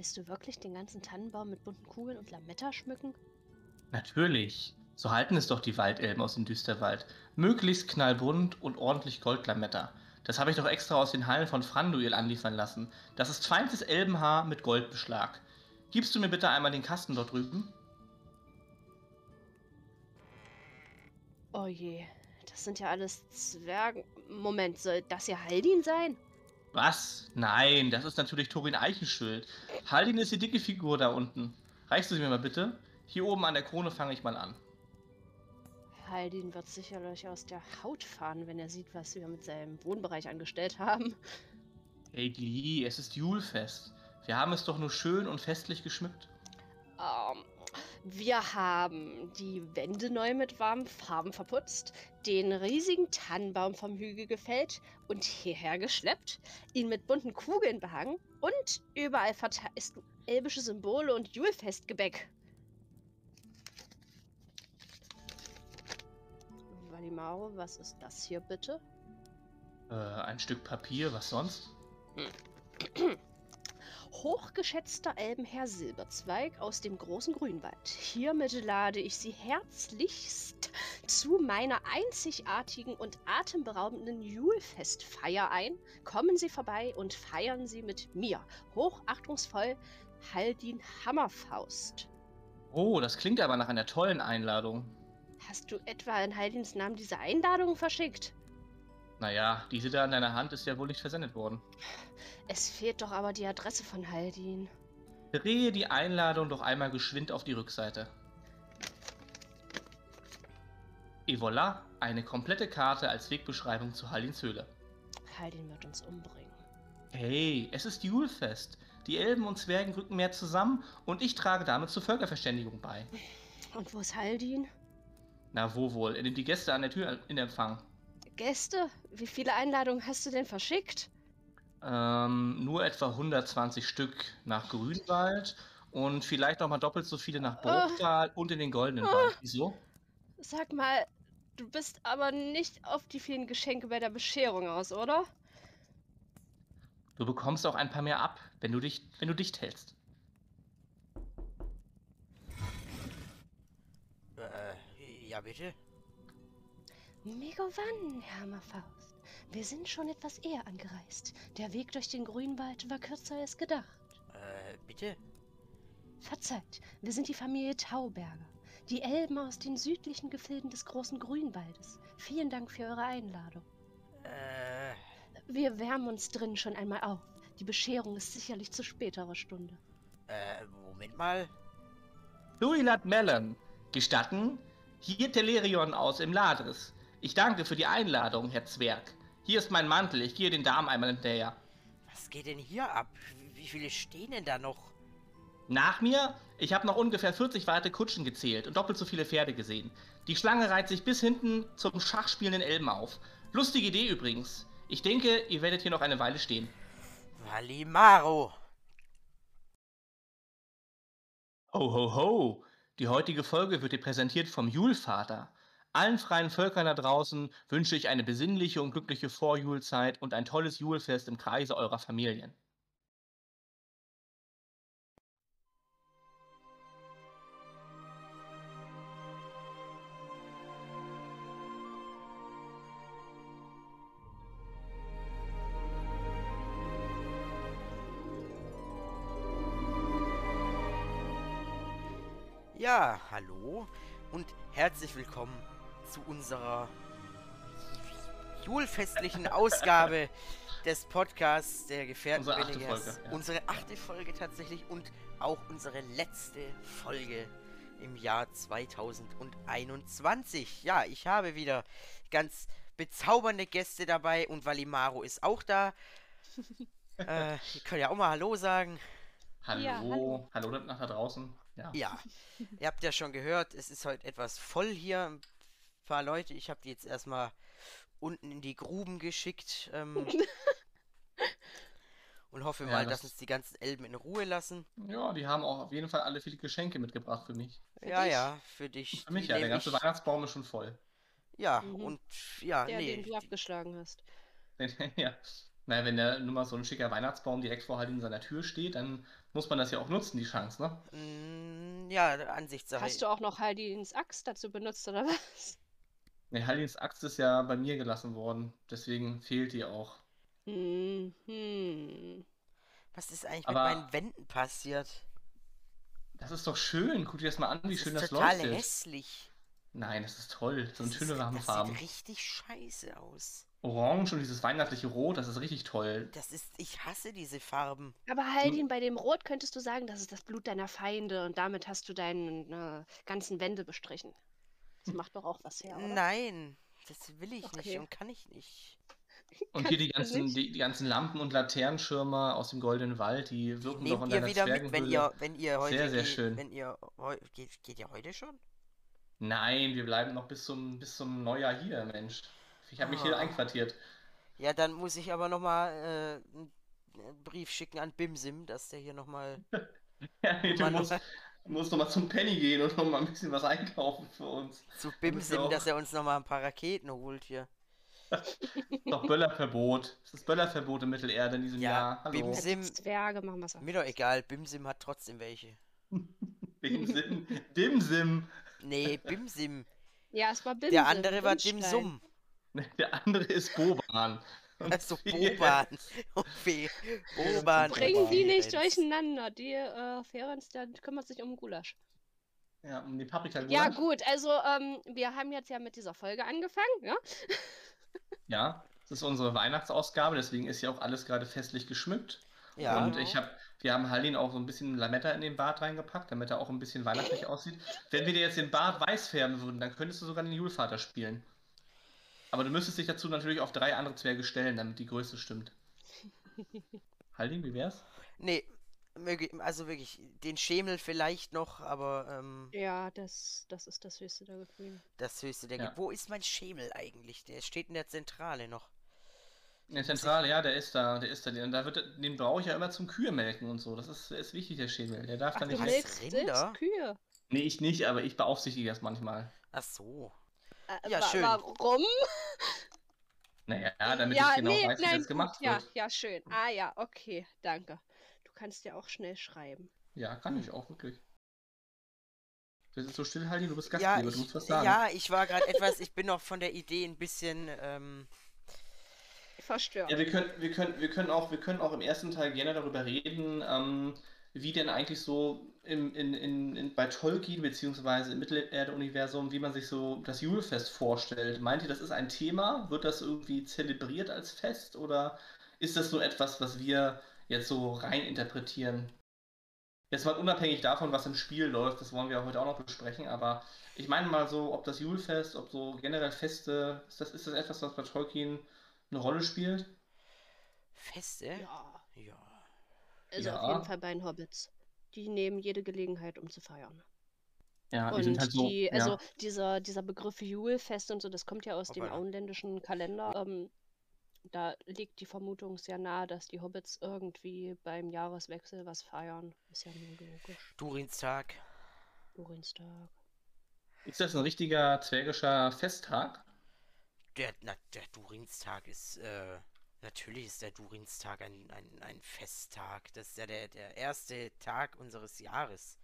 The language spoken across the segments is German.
Willst du wirklich den ganzen Tannenbaum mit bunten Kugeln und Lametta schmücken? Natürlich. So halten es doch die Waldelben aus dem Düsterwald. Möglichst knallbunt und ordentlich Goldlametta. Das habe ich doch extra aus den Hallen von Franduil anliefern lassen. Das ist feinstes Elbenhaar mit Goldbeschlag. Gibst du mir bitte einmal den Kasten dort drüben? Oh je, das sind ja alles Zwergen. Moment, soll das ja Haldin sein? Was? Nein, das ist natürlich Torin Eichenschild. Haldin ist die dicke Figur da unten. Reichst du sie mir mal bitte? Hier oben an der Krone fange ich mal an. Haldin wird sicherlich aus der Haut fahren, wenn er sieht, was wir mit seinem Wohnbereich angestellt haben. Hey Glee, es ist Julfest. Wir haben es doch nur schön und festlich geschmückt. Ähm, wir haben die Wände neu mit warmen Farben verputzt, den riesigen Tannenbaum vom Hügel gefällt und hierher geschleppt, ihn mit bunten Kugeln behangen und überall verteilst du elbische Symbole und Julfestgebäck. Valimaro, was ist das hier bitte? Äh, ein Stück Papier, was sonst? Hochgeschätzter Elbenherr Silberzweig aus dem großen Grünwald. Hiermit lade ich Sie herzlichst zu meiner einzigartigen und atemberaubenden Julfestfeier ein. Kommen Sie vorbei und feiern Sie mit mir. Hochachtungsvoll, Haldin Hammerfaust. Oh, das klingt aber nach einer tollen Einladung. Hast du etwa in Haldins Namen diese Einladung verschickt? Naja, diese da in deiner Hand ist ja wohl nicht versendet worden. Es fehlt doch aber die Adresse von Haldin. Drehe die Einladung doch einmal geschwind auf die Rückseite. Et voilà, eine komplette Karte als Wegbeschreibung zu Haldins Höhle. Haldin wird uns umbringen. Hey, es ist Julfest. Die Elben und Zwergen rücken mehr zusammen und ich trage damit zur Völkerverständigung bei. Und wo ist Haldin? Na wo wohl? Er nimmt die Gäste an der Tür in Empfang. Gäste? Wie viele Einladungen hast du denn verschickt? Ähm, nur etwa 120 Stück nach Grünwald und vielleicht noch mal doppelt so viele nach Burgdal und in den Goldenen Wald. Wieso? Sag mal, du bist aber nicht auf die vielen Geschenke bei der Bescherung aus, oder? Du bekommst auch ein paar mehr ab, wenn du dich, wenn du dicht hältst. Äh, ja bitte? Megowan, Hammerfaust. Wir sind schon etwas eher angereist. Der Weg durch den Grünwald war kürzer als gedacht. Äh, bitte? Verzeiht, wir sind die Familie Tauberger. Die Elben aus den südlichen Gefilden des großen Grünwaldes. Vielen Dank für eure Einladung. Äh, Wir wärmen uns drin schon einmal auf. Die Bescherung ist sicherlich zu späterer Stunde. äh, Moment mal. Duilat Mellon, gestatten? Hier Telerion aus im Ladris. Ich danke für die Einladung, Herr Zwerg. Hier ist mein Mantel, ich gehe den Damen einmal hinterher. Was geht denn hier ab? Wie viele stehen denn da noch? Nach mir? Ich habe noch ungefähr 40 weitere Kutschen gezählt und doppelt so viele Pferde gesehen. Die Schlange reiht sich bis hinten zum schachspielenden Elben auf. Lustige Idee übrigens. Ich denke, ihr werdet hier noch eine Weile stehen. Valimaro! Ho, ho, ho! Die heutige Folge wird dir präsentiert vom Julvater. Allen freien Völkern da draußen wünsche ich eine besinnliche und glückliche Vorjulzeit und ein tolles Julfest im Kreise eurer Familien. Ja, hallo und herzlich willkommen zu unserer julfestlichen Ausgabe des Podcasts der Gefährten Unsere achte. Folge, ja. Unsere achte Folge tatsächlich und auch unsere letzte Folge im Jahr 2021. Ja, ich habe wieder ganz bezaubernde Gäste dabei und Valimaro ist auch da. äh, ihr könnt ja auch mal Hallo sagen. Hallo, Ja, hallo. hallo nach da draußen. Ja. Ja, ihr habt ja schon gehört, es ist heute etwas voll hier. Paar Leute, ich habe die jetzt erstmal unten in die Gruben geschickt. Ähm, und hoffe Ja, mal, das- dass uns die ganzen Elben in Ruhe lassen. ja, die haben auch auf jeden Fall alle viele Geschenke mitgebracht für mich. ja, dich? ja, für dich. Für mich ja, der ganze ich- Weihnachtsbaum ist schon voll. Ja, Mhm. und ja, Der, nee. den du abgeschlagen hast. ja. Naja, wenn da nur mal so ein schicker Weihnachtsbaum direkt vor halt in seiner Tür steht, dann muss man das ja auch nutzen, die Chance, ne? Mm, ja, Ansichtssache. Hast du auch noch Haldins Axt dazu benutzt, oder was? Ne, Haldins Axt ist ja bei mir gelassen worden, deswegen fehlt die auch. Mhm. Was ist eigentlich Aber- mit meinen Wänden passiert? Das ist doch schön. Guck dir das mal an, wie Das schön ist das total leuchtet. hässlich. Nein, das ist toll. So eine Das schöne ist- Das sieht richtig scheiße aus. Orange und dieses weihnachtliche Rot, das ist richtig toll. Das ist, ich hasse diese Farben. Aber Haldin, bei dem Rot könntest du sagen, das ist das Blut deiner Feinde und damit hast du deine äh, ganzen Wände bestrichen. Das macht doch auch was her, oder? Nein, das will ich Okay. nicht und kann ich nicht. Und hier die ganzen, die, die ganzen Lampen und Laternenschirme aus dem Goldenen Wald, die wirken doch in deiner wieder mit, wenn ihr, wenn ihr heute Sehr, sehr geht, schön. wenn ihr geht, geht ihr heute schon? Nein, wir bleiben noch bis zum, bis zum Neujahr hier, Mensch. Ich habe mich hier Ah. einquartiert. Ja, dann muss ich aber nochmal äh, einen Brief schicken an Bimsim, dass der hier nochmal. Ja, nee, du musst, Mann. du musst noch mal zum Penny gehen und noch mal ein bisschen was einkaufen für uns. zu Bimsim, auch- dass er uns nochmal ein paar Raketen holt hier. Doch Böllerverbot. Es ist Böllerverbot in Mittelerde in diesem Ja, Jahr. Hallo. Bims- Als Sim- Zwerge machen wir es Mir doch egal, Bimsim hat trotzdem welche. Dimsim. Dimsim. Nee, Bimsim. Ja, es war Bimse. Der andere war. Dimsum. Der andere ist Boban. Und Also Boban. Boban. Bring die nicht durcheinander. Die äh, Ferenc, der kümmert sich um Gulasch. Ja, um die Paprika Ja, gut, also ähm, wir haben jetzt ja mit dieser Folge angefangen, ja? Ja, das ist unsere Weihnachtsausgabe, deswegen ist ja auch alles gerade festlich geschmückt. Ja, Und ich habe, wir haben Haldin auch so ein bisschen Lametta in den Bart reingepackt, damit er auch ein bisschen weihnachtlich aussieht. Wenn wir dir jetzt den Bart weiß färben würden, dann könntest du sogar den Julvater spielen. Aber du müsstest dich dazu natürlich auf drei andere Zwerge stellen, damit die Größe stimmt. Haldin, wie wär's? nee, also wirklich, den Schemel vielleicht noch, aber ähm, Ja, das, das ist das höchste der Gefühle. das höchste der. Ja. Ge- Wo ist mein Schemel eigentlich? Der steht in der Zentrale noch. In der Zentrale, ja, der ist da, der ist da. Den, da wird, den brauche ich ja immer zum Kühe melken und so. Das ist, ist wichtig, der Schemel. Der darf Ach, da du nicht. als melkst Rinder? Kühe. Nee, ich nicht, aber ich beaufsichtige das manchmal. Ach so. Äh, Ja, wa- schön. Warum? Naja, damit ja, ich genau nee, weiß, wie nein, das gemacht gut, ja, wird. ja, schön. Ah ja, okay, danke. Du kannst ja auch schnell schreiben. Ja, kann ich auch wirklich. Du sitzt so still, Haldi, du bist Ja, Gastgeber, du ich, musst was sagen. ja, ich war gerade etwas, ich bin noch von der Idee ein bisschen, ähm, Verstört. Ja, wir können, wir können, wir können auch, wir können auch im ersten Teil gerne darüber reden, ähm, wie denn eigentlich so in, in, in, bei Tolkien beziehungsweise im Mittelerde-Universum, wie man sich so das Julfest vorstellt. Meint ihr, das ist ein Thema? Wird das irgendwie zelebriert als Fest oder ist das nur etwas, was wir jetzt so rein interpretieren? Jetzt mal unabhängig davon, was im Spiel läuft, das wollen wir heute auch noch besprechen, aber ich meine mal so, ob das Julfest, ob so generell Feste, ist das, ist das etwas, was bei Tolkien eine Rolle spielt? Feste? Ja, Ja. also Ja. auf jeden Fall bei den Hobbits. Die nehmen jede Gelegenheit, um zu feiern. Ja, die Und sind halt so. die, ja. also dieser, dieser Begriff Julfest und so, das kommt ja aus dem Hoppala. auenländischen Kalender. Ähm, da liegt die Vermutung sehr nahe, dass die Hobbits irgendwie beim Jahreswechsel was feiern. Ist ja nur logisch. Durinstag. Lorenstag. Ist das ein richtiger zwergischer Festtag? Der, na, der Durinstag ist, äh, natürlich ist der Durinstag ein, ein, ein Festtag. Das ist ja der, der erste Tag unseres Jahres.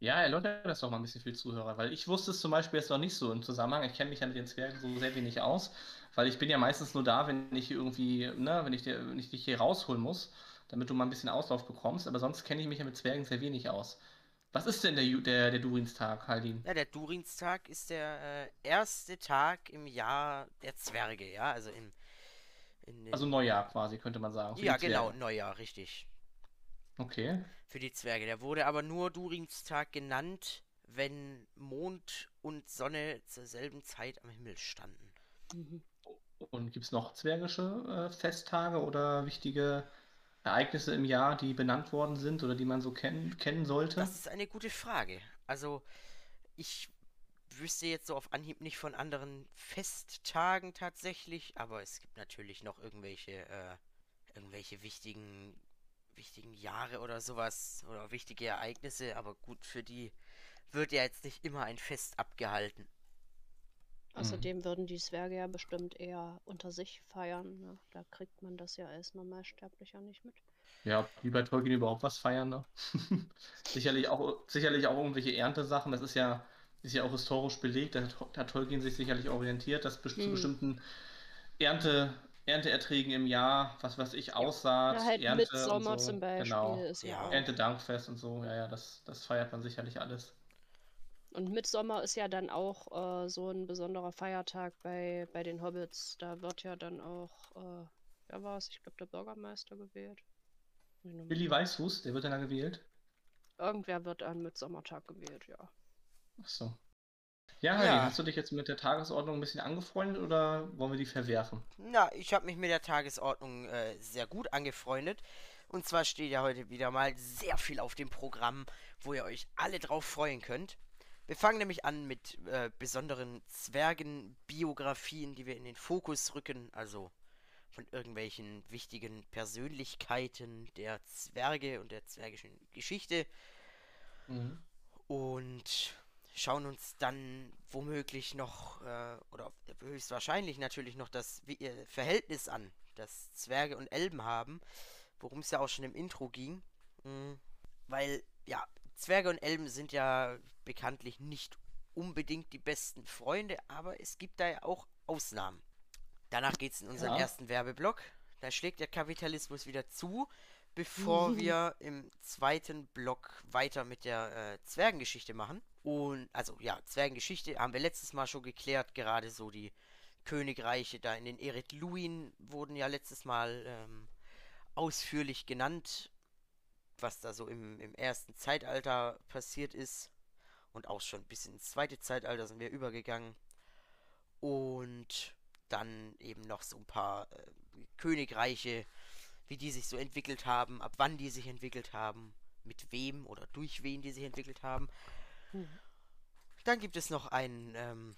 Ja, erläutert das doch mal ein bisschen für die Zuhörer, weil ich wusste es zum Beispiel jetzt noch nicht so im Zusammenhang. Ich kenne mich ja mit den Zwergen so sehr wenig aus, weil ich bin ja meistens nur da, wenn ich irgendwie, ne, wenn ich, dir, wenn ich dich hier rausholen muss, damit du mal ein bisschen Auslauf bekommst, aber sonst kenne ich mich ja mit Zwergen sehr wenig aus. Was ist denn der, der, der Durinstag, Haldin? Ja, der Durinstag ist der äh, erste Tag im Jahr der Zwerge, ja, also im, Also Neujahr quasi, könnte man sagen. ja, genau. Neujahr, richtig. Okay. Für die Zwerge. Der wurde aber nur Durinstag genannt, wenn Mond und Sonne zur selben Zeit am Himmel standen. Mhm. Und gibt es noch zwergische äh, Festtage oder wichtige Ereignisse im Jahr, die benannt worden sind oder die man so kennen, kennen sollte? Das ist eine gute Frage. Also, ich wüsste jetzt so auf Anhieb nicht von anderen Festtagen tatsächlich, aber es gibt natürlich noch irgendwelche, äh, irgendwelche wichtigen, wichtigen Jahre oder sowas oder wichtige Ereignisse, aber gut, für die wird ja jetzt nicht immer ein Fest abgehalten. Außerdem würden die Zwerge ja bestimmt eher unter sich feiern. Ne? Da kriegt man das ja als Normalsterblicher nicht mit. Ja, die bei Tolkien überhaupt was feiern, ne? sicherlich auch, sicherlich auch irgendwelche Erntesachen. Das ist ja, ist ja auch historisch belegt. Da hat, Tolkien sich sicherlich orientiert, dass best zu Hm. bestimmten Ernte, Ernteerträgen im Jahr, was weiß ich, Aussaat, Ja, halt Ernte Mitsommer und so. zum Beispiel Genau. ist ja. Erntedankfest und so, ja, ja, das, das feiert man sicherlich alles. Und Mitsommer ist ja dann auch äh, so ein besonderer Feiertag bei, bei den Hobbits. Da wird ja dann auch, äh, wer war es? Ich glaube, der Bürgermeister gewählt. Billy Weißfuß, der wird dann da gewählt. Irgendwer wird an Mitsommertag gewählt, ja. Ach so. Ja, Heidi, Ja. hast du dich jetzt mit der Tagesordnung ein bisschen angefreundet oder wollen wir die verwerfen? Na, ich habe mich mit der Tagesordnung äh, sehr gut angefreundet. Und zwar steht ja heute wieder mal sehr viel auf dem Programm, wo ihr euch alle drauf freuen könnt. Wir fangen nämlich an mit äh, besonderen Zwergenbiografien, die wir in den Fokus rücken, also von irgendwelchen wichtigen Persönlichkeiten der Zwerge und der zwergischen Geschichte. Mhm. und schauen uns dann womöglich noch, äh, oder höchstwahrscheinlich natürlich noch das wie- äh, Verhältnis an, das Zwerge und Elben haben, worum es ja auch schon im Intro ging. Mm, Weil, ja, Zwerge und Elben sind ja bekanntlich nicht unbedingt die besten Freunde, aber es gibt da ja auch Ausnahmen. Danach geht es in unseren Ja. ersten Werbeblock. Da schlägt der Kapitalismus wieder zu, bevor wir im zweiten Block weiter mit der äh, Zwergengeschichte machen. Und, also ja, Zwergengeschichte haben wir letztes Mal schon geklärt, gerade so die Königreiche da in den Eret Luin wurden ja letztes Mal ähm, ausführlich genannt, was da so im, im ersten Zeitalter passiert ist. Und auch schon bis ins zweite Zeitalter sind wir übergegangen. Und dann eben noch so ein paar äh, Königreiche, wie die sich so entwickelt haben, ab wann die sich entwickelt haben, mit wem oder durch wen die sich entwickelt haben. Mhm. Dann gibt es noch einen, ähm,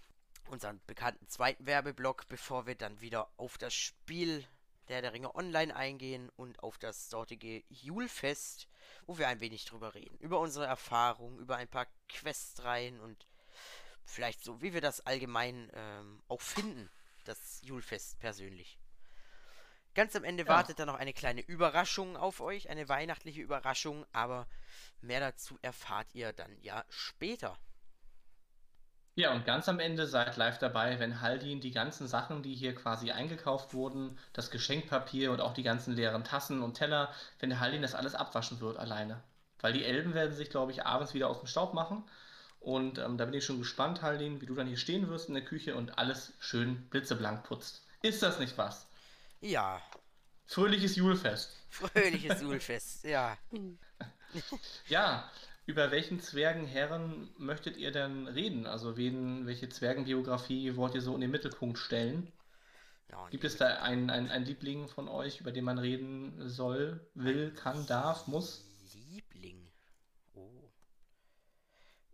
unseren bekannten zweiten Werbeblock, bevor wir dann wieder auf das Spiel der der Ringe Online eingehen und auf das dortige Julfest, wo wir ein wenig drüber reden. Über unsere Erfahrungen, über ein paar Questreihen und vielleicht so, wie wir das allgemein ähm, auch finden, das Julfest persönlich. Ganz am Ende Ja. wartet dann noch eine kleine Überraschung auf euch, eine weihnachtliche Überraschung, aber mehr dazu erfahrt ihr dann ja später. Ja, und ganz am Ende seid live dabei, wenn Haldin die ganzen Sachen, die hier quasi eingekauft wurden, das Geschenkpapier und auch die ganzen leeren Tassen und Teller, wenn Haldin das alles abwaschen wird alleine. Weil die Elben werden sich, glaube ich, abends wieder aus dem Staub machen. Und ähm, da bin ich schon gespannt, Haldin, wie du dann hier stehen wirst in der Küche und alles schön blitzeblank putzt. Ist das nicht was? Ja, Fröhliches Julfest. fröhliches Julfest, ja. Hm. Ja, über welchen Zwergenherren möchtet ihr denn reden? Also wen, welche Zwergenbiografie wollt ihr so in den Mittelpunkt stellen? ja Gibt es da einen, einen, einen Liebling von euch, über den man reden soll, will, kann, darf, muss? Liebling. Oh.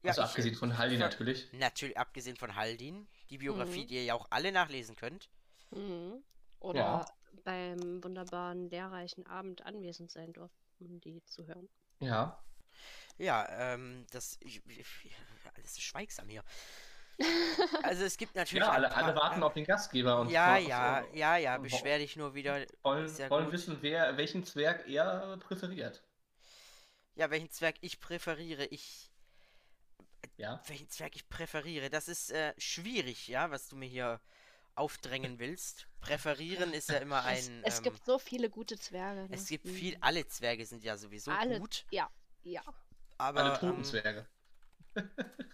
also ich, abgesehen von Haldi ver- natürlich. Natürlich, abgesehen von Haldin. Die Biografie, Mhm. die ihr ja auch alle nachlesen könnt. Mhm. Oder Ja. Beim wunderbaren lehrreichen Abend anwesend sein durften, um die zu hören. Ja. Ja, ähm, das. Ich, ich, alles so schweigsam hier. Also es gibt natürlich. Ja, alle, alle paar- warten auf den Gastgeber und Ja, vor- ja, vor- ja, ja, wo- beschwer dich nur wieder. wollen, wollen wissen, wer welchen Zwerg er präferiert. Ja, welchen Zwerg ich präferiere. Ich. Ja. Welchen Zwerg ich präferiere. Das ist äh, schwierig, ja, was du mir hier aufdrängen willst. Präferieren ist ja immer ein. es ähm, gibt so viele gute Zwerge. Ne? es gibt Mhm. viel. Alle Zwerge sind ja sowieso Alle, gut. ja, ja. Aber. Alle toten ähm, Zwerge.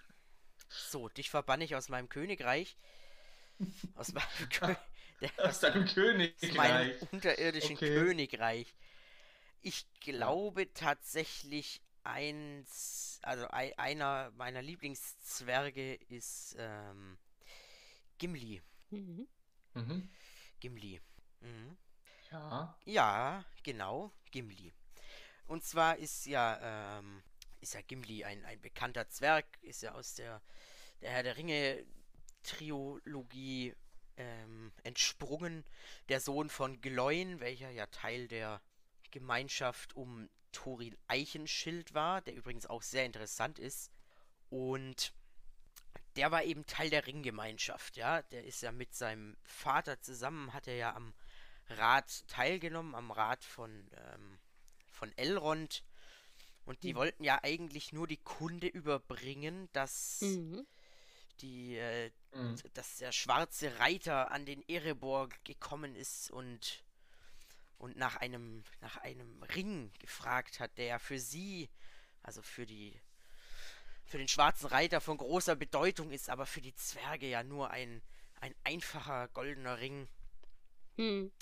So, dich verbanne ich aus meinem Königreich. Aus meinem, Kö der, Aus deinem aus meinem Königreich. unterirdischen Okay. Königreich. Ich glaube tatsächlich eins, also ei- einer meiner Lieblingszwerge ist ähm, Gimli. Mhm. Mhm. Gimli. Mhm. Ja. Ja, genau, Gimli. Und zwar ist ja, ähm, ist ja Gimli ein, ein bekannter Zwerg, ist ja aus der, der Herr der Ringe Trilogie ähm, entsprungen. Der Sohn von Gloin, welcher ja Teil der Gemeinschaft um Thorin Eichenschild war, der übrigens auch sehr interessant ist. Und der war eben Teil der Ringgemeinschaft, ja. Der ist ja mit seinem Vater zusammen, hat er ja am Rat teilgenommen, am Rat von, ähm, von Elrond. Und die Mhm. wollten ja eigentlich nur die Kunde überbringen, dass Mhm. die, äh, Mhm. dass der schwarze Reiter an den Erebor gekommen ist und und nach einem nach einem Ring gefragt hat, der für sie, also für die für den schwarzen Reiter von großer Bedeutung ist, aber für die Zwerge ja nur ein ein einfacher goldener Ring. Hm.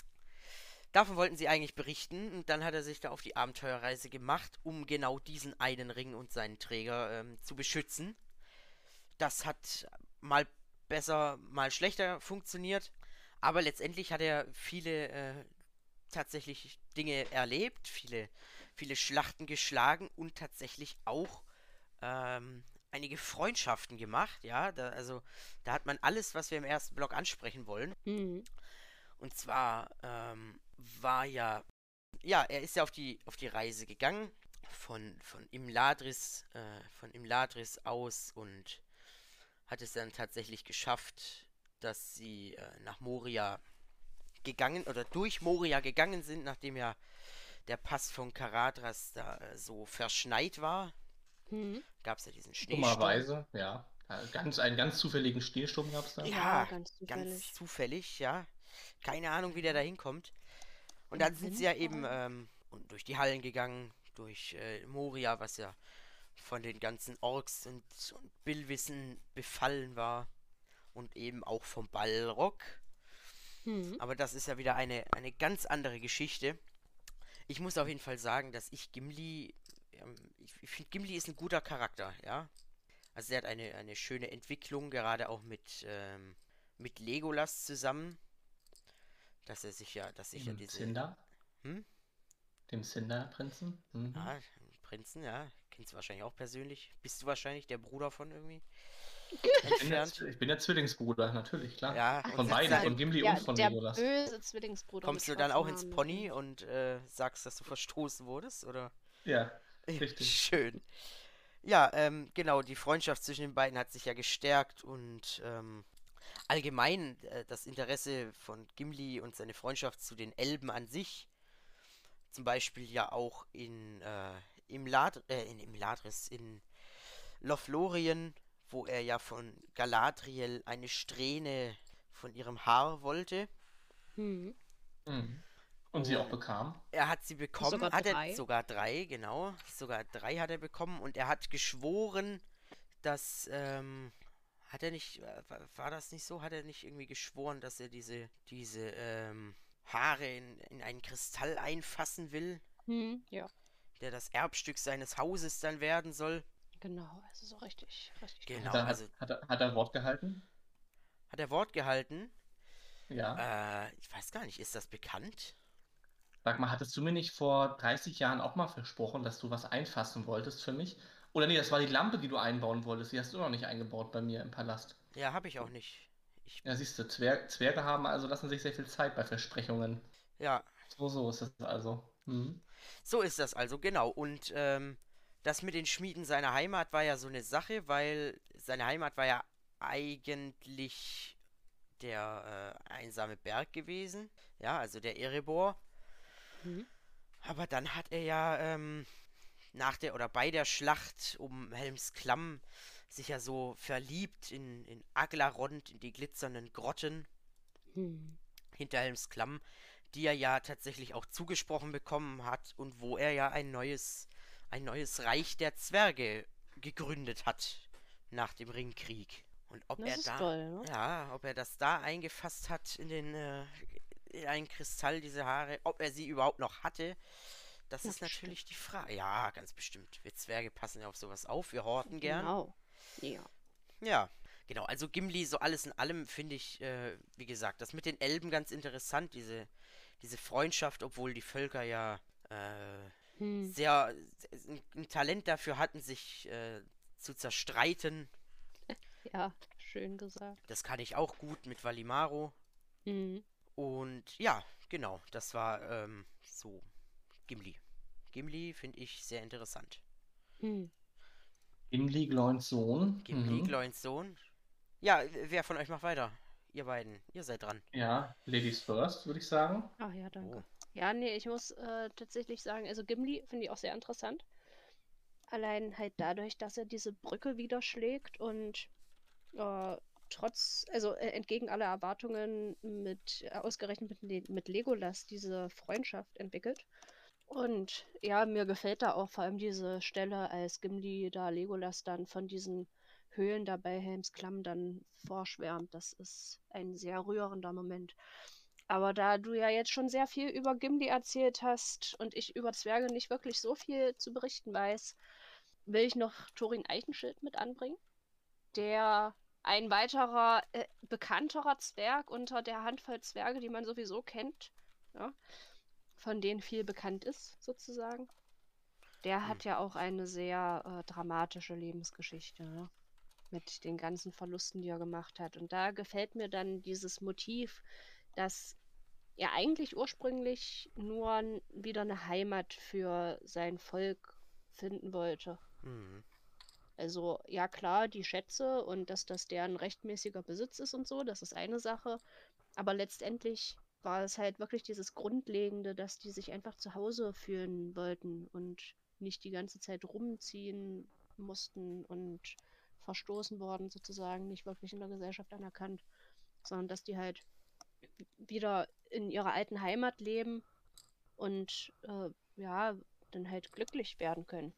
Davon wollten sie eigentlich berichten und dann hat er sich da auf die Abenteuerreise gemacht, um genau diesen einen Ring und seinen Träger ähm, zu beschützen. Das hat mal besser, mal schlechter funktioniert, aber letztendlich hat er viele äh, tatsächlich Dinge erlebt, viele, viele Schlachten geschlagen und tatsächlich auch ähm, einige Freundschaften gemacht. Ja, da, also da hat man alles, was wir im ersten Block ansprechen wollen. Hm. Und zwar ähm, war ja, ja, er ist ja auf die, auf die Reise gegangen von, von Imladris, äh, von Imladris aus und hat es dann tatsächlich geschafft, dass sie äh, nach Moria gegangen oder durch Moria gegangen sind, nachdem ja der Pass von Karadras da äh, so verschneit war. Hm. Gab es ja diesen Schneesturm. Dummerweise, ja. Ja, Ganz, einen ganz zufälligen Schneesturm gab es da. Ja, ganz Ganz zufällig. zufällig, ja. Keine Ahnung, wie der da hinkommt. Und dann sind sie ja eben ähm, und durch die Hallen gegangen, durch äh, Moria, was ja von den ganzen Orks und, und Billwissen befallen war. Und eben auch vom Balrog. Hm. Aber das ist ja wieder eine, eine ganz andere Geschichte. Ich muss auf jeden Fall sagen, dass ich Gimli. Ähm, ich ich finde, Gimli ist ein guter Charakter, ja. Also er hat eine, eine schöne Entwicklung, gerade auch mit, ähm, mit Legolas zusammen. Dass er sich ja, dass sich ja Dem diese. Cinder? Hm? Dem Cinder-Prinzen? Mhm. Ah, Prinzen, ja. Kennst du wahrscheinlich auch persönlich. Bist du wahrscheinlich der Bruder von irgendwie? Ich bin, der, ich bin der Zwillingsbruder, natürlich, klar. Ja, Von beiden, von Gimli Ja, und von der Legolas. böse Zwillingsbruder. Kommst du dann auch ins. Pony und äh, sagst, dass du verstoßen wurdest? Oder? Ja, Richtig. Schön. Ja, ähm, genau, die Freundschaft zwischen den beiden hat sich ja gestärkt und ähm, allgemein äh, das Interesse von Gimli und seine Freundschaft zu den Elben an sich, zum Beispiel ja auch in, äh, im Lad äh, in, im Ladris, in Lothlorien, wo er ja von Galadriel eine Strähne von ihrem Haar wollte. Hm. Mhm. Und sie Oh. auch bekam. Er hat sie bekommen, Sogar hat drei. er sogar drei, genau. Sogar drei hat er bekommen und er hat geschworen, dass ähm, hat er nicht, äh, wa- war das nicht so? Hat er nicht irgendwie geschworen, dass er diese diese ähm, Haare in, in einen Kristall einfassen will, Hm. Ja, der das Erbstück seines Hauses dann werden soll? genau. Ist auch richtig. richtig Genau, Hat er, also hat, er, hat er Wort gehalten? hat er Wort gehalten. Ja. Äh, ich weiß gar nicht, ist das bekannt? Sag mal, hattest du mir nicht vor 30 Jahren auch mal versprochen, dass du was einfassen wolltest für mich? Oder nee, das war die Lampe, die du einbauen wolltest. Die hast du noch nicht eingebaut bei mir im Palast. Ja, habe ich auch nicht. Ich, Ja, siehst du, Zwer Zwerge haben also lassen sich sehr viel Zeit bei Versprechungen. ja, So, so ist es also. Mhm. So ist das also, genau. Und ähm, das mit den Schmieden seiner Heimat war ja so eine Sache, weil seine Heimat war ja eigentlich der äh, einsame Berg gewesen. Ja, also der Erebor. Mhm. Aber dann hat er ja ähm, nach der oder bei der Schlacht um Helms Klamm sich ja so verliebt in, in Aglarond, in die glitzernden Grotten Hm. hinter Helms Klamm, die er ja tatsächlich auch zugesprochen bekommen hat und wo er ja ein neues, ein neues Reich der Zwerge gegründet hat nach dem Ringkrieg. Und ob Das er da, toll, ne? ja, ob er das da eingefasst hat in den, äh, in einen Kristall, diese Haare, ob er sie überhaupt noch hatte, das Ja, ist natürlich die Frage. Ja, ganz bestimmt. Wir Zwerge passen ja auf sowas auf, wir horten gern. Genau. Ja. Ja, genau. Also Gimli, so alles in allem finde ich, äh, wie gesagt, das mit den Elben ganz interessant, diese, diese Freundschaft, obwohl die Völker ja äh, Hm. sehr ein, ein Talent dafür hatten, sich äh, zu zerstreiten. Ja, schön gesagt. Das kann ich auch gut mit Valimaro. Hm. Und ja, genau, das war ähm, so Gimli. Gimli finde ich sehr interessant. Hm. Gimli, Gloins Sohn. Gimli, Mhm. Gloins Sohn. Ja, wer von euch macht weiter? Ihr beiden, ihr seid dran. Ja, Ladies first, würde ich sagen. Ach ja, danke. Oh. Ja, nee, ich muss äh, tatsächlich sagen, also Gimli finde ich auch sehr interessant. Allein halt dadurch, dass er diese Brücke wieder schlägt und äh, trotz, also äh, entgegen aller Erwartungen mit, äh, ausgerechnet mit, mit Legolas diese Freundschaft entwickelt. Und ja, mir gefällt da auch vor allem diese Stelle, als Gimli da Legolas dann von diesen Höhlen da bei Helms Klamm dann vorschwärmt. Das ist ein sehr rührender Moment. Aber da du ja jetzt schon sehr viel über Gimli erzählt hast und ich über Zwerge nicht wirklich so viel zu berichten weiß, will ich noch Thorin Eichenschild mit anbringen, der ein weiterer äh, bekannterer Zwerg unter der Handvoll Zwerge, die man sowieso kennt, ja, von denen viel bekannt ist, sozusagen. Der hat ja auch eine sehr äh, dramatische Lebensgeschichte, ne? mit den ganzen Verlusten, die er gemacht hat. Und da gefällt mir dann dieses Motiv, dass er eigentlich ursprünglich nur wieder eine Heimat für sein Volk finden wollte. Mhm. Also ja klar, die Schätze und dass das deren rechtmäßiger Besitz ist und so, das ist eine Sache. Aber letztendlich war es halt wirklich dieses Grundlegende, dass die sich einfach zu Hause fühlen wollten und nicht die ganze Zeit rumziehen mussten und verstoßen worden sozusagen, nicht wirklich in der Gesellschaft anerkannt, sondern dass die halt wieder in ihrer alten Heimat leben und äh, ja, dann halt glücklich werden können.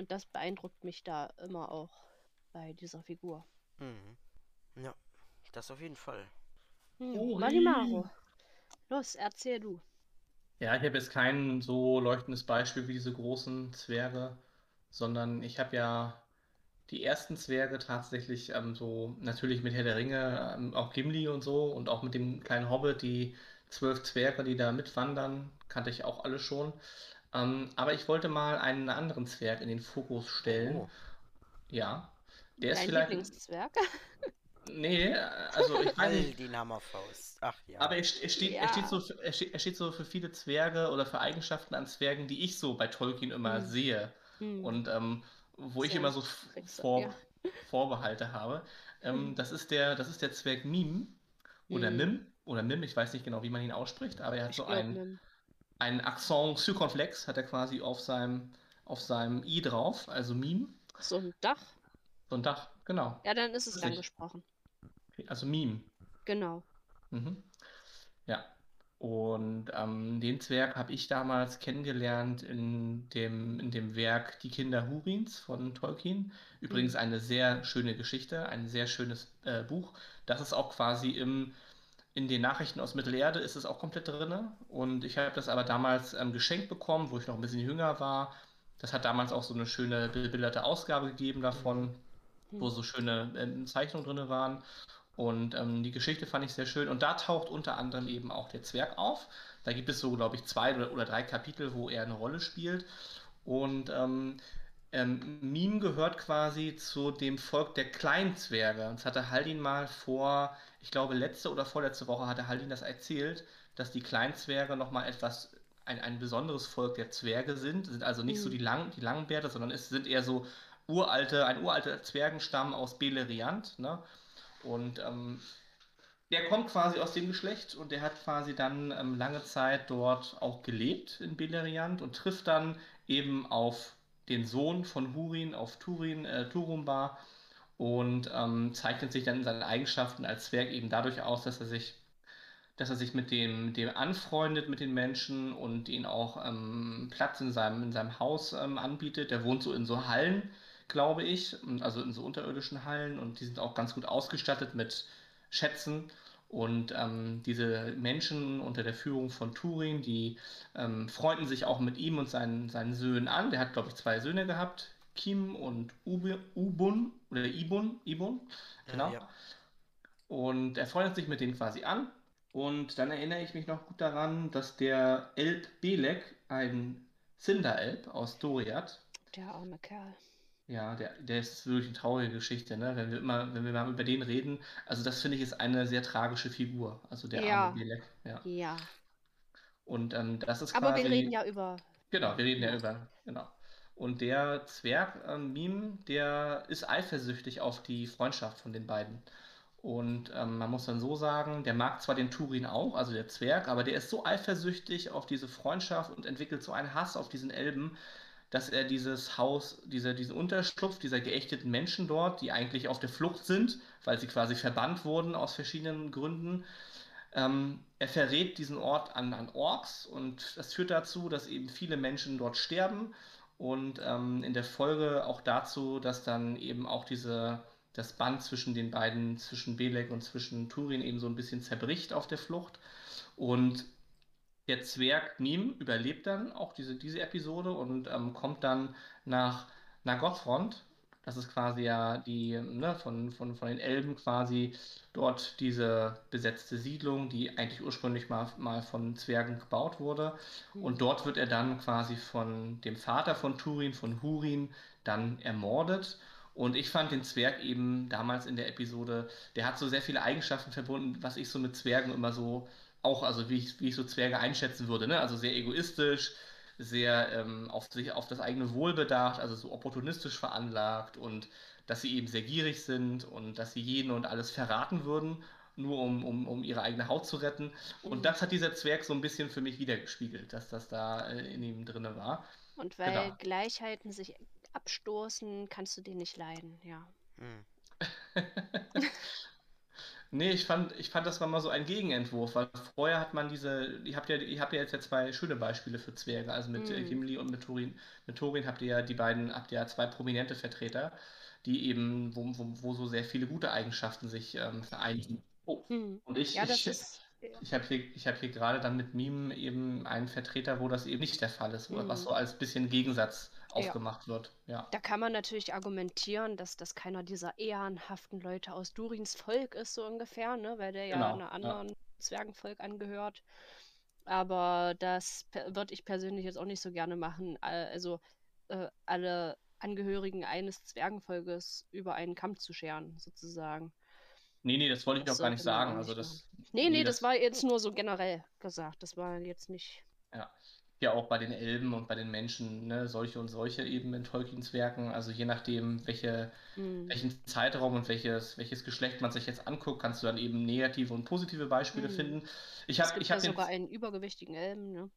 Und das beeindruckt mich da immer auch bei dieser Figur. Mhm. Ja, das auf jeden Fall. Hm, Ui. Marimaro. Los, erzähl du. Ja, ich habe jetzt kein so leuchtendes Beispiel wie diese großen Zwerge, sondern ich habe ja die ersten Zwerge tatsächlich ähm, so, natürlich mit Herr der Ringe, ähm, auch Gimli und so und auch mit dem kleinen Hobbit, die zwölf Zwerge, die da mitwandern, kannte ich auch alle schon. Ähm, aber ich wollte mal einen anderen Zwerg in den Fokus stellen. Oh. Ja, der ist Dein vielleicht. Lieblingszwerg? Nee, also ich weiß nicht. Aldin Hammerfaust. Ach ja. Aber er, st- er, steht, er, Ja. steht so, für- er, steht, er steht so für viele Zwerge oder für Eigenschaften an Zwergen, die ich so bei Tolkien immer Hm. sehe. Hm. Und ähm, wo ich Sehr immer so vor, ja. Vorbehalte habe. Ähm, Hm. das, ist der, das ist der Zwerg Mim oder Hm. Mim oder Mim, ich weiß nicht genau, wie man ihn ausspricht, aber er hat Ich so einen, Nim. Einen Accent circonflex, hat er quasi auf seinem, auf seinem I drauf, also Mim. So ein Dach. So ein Dach, genau. Ja, dann ist es Richtig. angesprochen. Also Mim. Genau. Mhm. Ja. Und ähm, den Zwerg habe ich damals kennengelernt in dem, in dem Werk Die Kinder Hurins von Tolkien. Übrigens eine sehr schöne Geschichte, ein sehr schönes äh, Buch. Das ist auch quasi im, in den Nachrichten aus Mittelerde ist es auch komplett drin. Und ich habe das aber damals ähm, geschenkt bekommen, wo ich noch ein bisschen jünger war. Das hat damals auch so eine schöne bebilderte Ausgabe gegeben davon, wo Hm. so schöne ähm, Zeichnungen drin waren. Und ähm, die Geschichte fand ich sehr schön. Und da taucht unter anderem eben auch der Zwerg auf. Da gibt es so, glaube ich, zwei oder, oder drei Kapitel, wo er eine Rolle spielt. Und ähm, ähm, Mim gehört quasi zu dem Volk der Kleinzwerge. Und das hatte Haldin mal vor, ich glaube, letzte oder vorletzte Woche hatte Haldin das erzählt, dass die Kleinzwerge nochmal etwas, ein, ein besonderes Volk der Zwerge sind. Sind also nicht so Mhm. die, Lang, die Langbärte, sondern es sind eher so uralte, ein uralter Zwergenstamm aus Beleriand. Ne? Und ähm, der kommt quasi aus dem Geschlecht und der hat quasi dann ähm, lange Zeit dort auch gelebt in Beleriand und trifft dann eben auf den Sohn von Hurin, auf Turin, äh, Turumbar und ähm, zeichnet sich dann in seinen Eigenschaften als Zwerg eben dadurch aus, dass er sich, dass er sich mit dem, dem anfreundet, mit den Menschen und ihnen auch ähm, Platz in seinem, in seinem Haus ähm, anbietet. Der wohnt so in so Hallen, glaube ich, also in so unterirdischen Hallen und die sind auch ganz gut ausgestattet mit Schätzen. Und ähm, diese Menschen unter der Führung von Turin, die ähm, freunden sich auch mit ihm und seinen, seinen Söhnen an. Der hat, glaube ich, zwei Söhne gehabt, Kim und Ube, Ubun oder Ibun, Ibun, Äh, genau. ja. Und er freundet sich mit denen quasi an. Und dann erinnere ich mich noch gut daran, dass der Elb Belek, ein Cinder-Elb aus Doriath, Der arme Kerl. Ja, der, der ist wirklich eine traurige Geschichte, ne? Wenn wir immer, wenn wir mal über den reden. Also das finde ich ist eine sehr tragische Figur. Also der Ja. arme Belek, ja. Ja. Und ähm, das ist Aber wir reden ja über. Genau, wir reden ja Ja. über, genau. Und der Zwerg, ähm, der ist eifersüchtig auf die Freundschaft von den beiden. Und ähm, man muss dann so sagen, der mag zwar den Turin auch, also der Zwerg, aber der ist so eifersüchtig auf diese Freundschaft und entwickelt so einen Hass auf diesen Elben, dass er dieses Haus, diese, diesen Unterschlupf dieser geächteten Menschen dort, die eigentlich auf der Flucht sind, weil sie quasi verbannt wurden aus verschiedenen Gründen, ähm, er verrät diesen Ort an, an Orks und das führt dazu, dass eben viele Menschen dort sterben und ähm, in der Folge auch dazu, dass dann eben auch diese, das Band zwischen den beiden, zwischen Belek und zwischen Turin eben so ein bisschen zerbricht auf der Flucht. Und der Zwerg Mim überlebt dann auch diese, diese Episode und ähm, kommt dann nach Nagothrond. Das ist quasi ja die, ne, von, von, von den Elben quasi dort diese besetzte Siedlung, die eigentlich ursprünglich mal, mal von Zwergen gebaut wurde. Und dort wird er dann quasi von dem Vater von Turin, von Hurin, dann ermordet. Und ich fand den Zwerg eben damals in der Episode, der hat so sehr viele Eigenschaften verbunden, was ich so mit Zwergen immer so auch, also wie ich, wie ich so Zwerge einschätzen würde, ne? Also sehr egoistisch, sehr ähm, auf sich, auf das eigene Wohl bedacht, also so opportunistisch veranlagt und dass sie eben sehr gierig sind und dass sie jeden und alles verraten würden, nur um, um, um ihre eigene Haut zu retten. Und mhm. das hat dieser Zwerg so ein bisschen für mich wiedergespiegelt, dass das da äh, in ihm drin war. Und weil genau. Gleichheiten sich abstoßen, kannst du den nicht leiden, ja. Hm. Nee, ich fand, ich fand, das war mal so ein Gegenentwurf, weil vorher hat man diese, ihr habt ja, ihr habt ja jetzt ja zwei schöne Beispiele für Zwerge, also mit äh, mm. Gimli und mit Turin. Mit Turin habt ihr ja die beiden, habt ihr ja zwei prominente Vertreter, die eben, wo, wo, wo so sehr viele gute Eigenschaften sich ähm, vereinigen. Oh, mm. und ich, ja, ich, ist, ich habe hier, hab hier gerade dann mit Meme eben einen Vertreter, wo das eben nicht der Fall ist, mm. was so als bisschen Gegensatz aufgemacht ja. wird. Ja. Da kann man natürlich argumentieren, dass das keiner dieser ehrenhaften Leute aus Durins Volk ist, so ungefähr, ne? weil der genau. ja einer anderen ja. Zwergenvolk angehört. Aber das würde ich persönlich jetzt auch nicht so gerne machen. Also äh, alle Angehörigen eines Zwergenvolkes über einen Kamm zu scheren, sozusagen. Nee, nee, das wollte ich das auch gar nicht sagen. Also das, nee, nee, nee das, das war jetzt nur so generell gesagt. Das war jetzt nicht. Ja, ja auch bei den Elben und bei den Menschen ne, solche und solche eben in Tolkiens Werken. Also je nachdem, welche, mhm. welchen Zeitraum und welches, welches Geschlecht man sich jetzt anguckt, kannst du dann eben negative und positive Beispiele mhm. finden. Ich habe ich hab sogar einen übergewichtigen Elben, ne?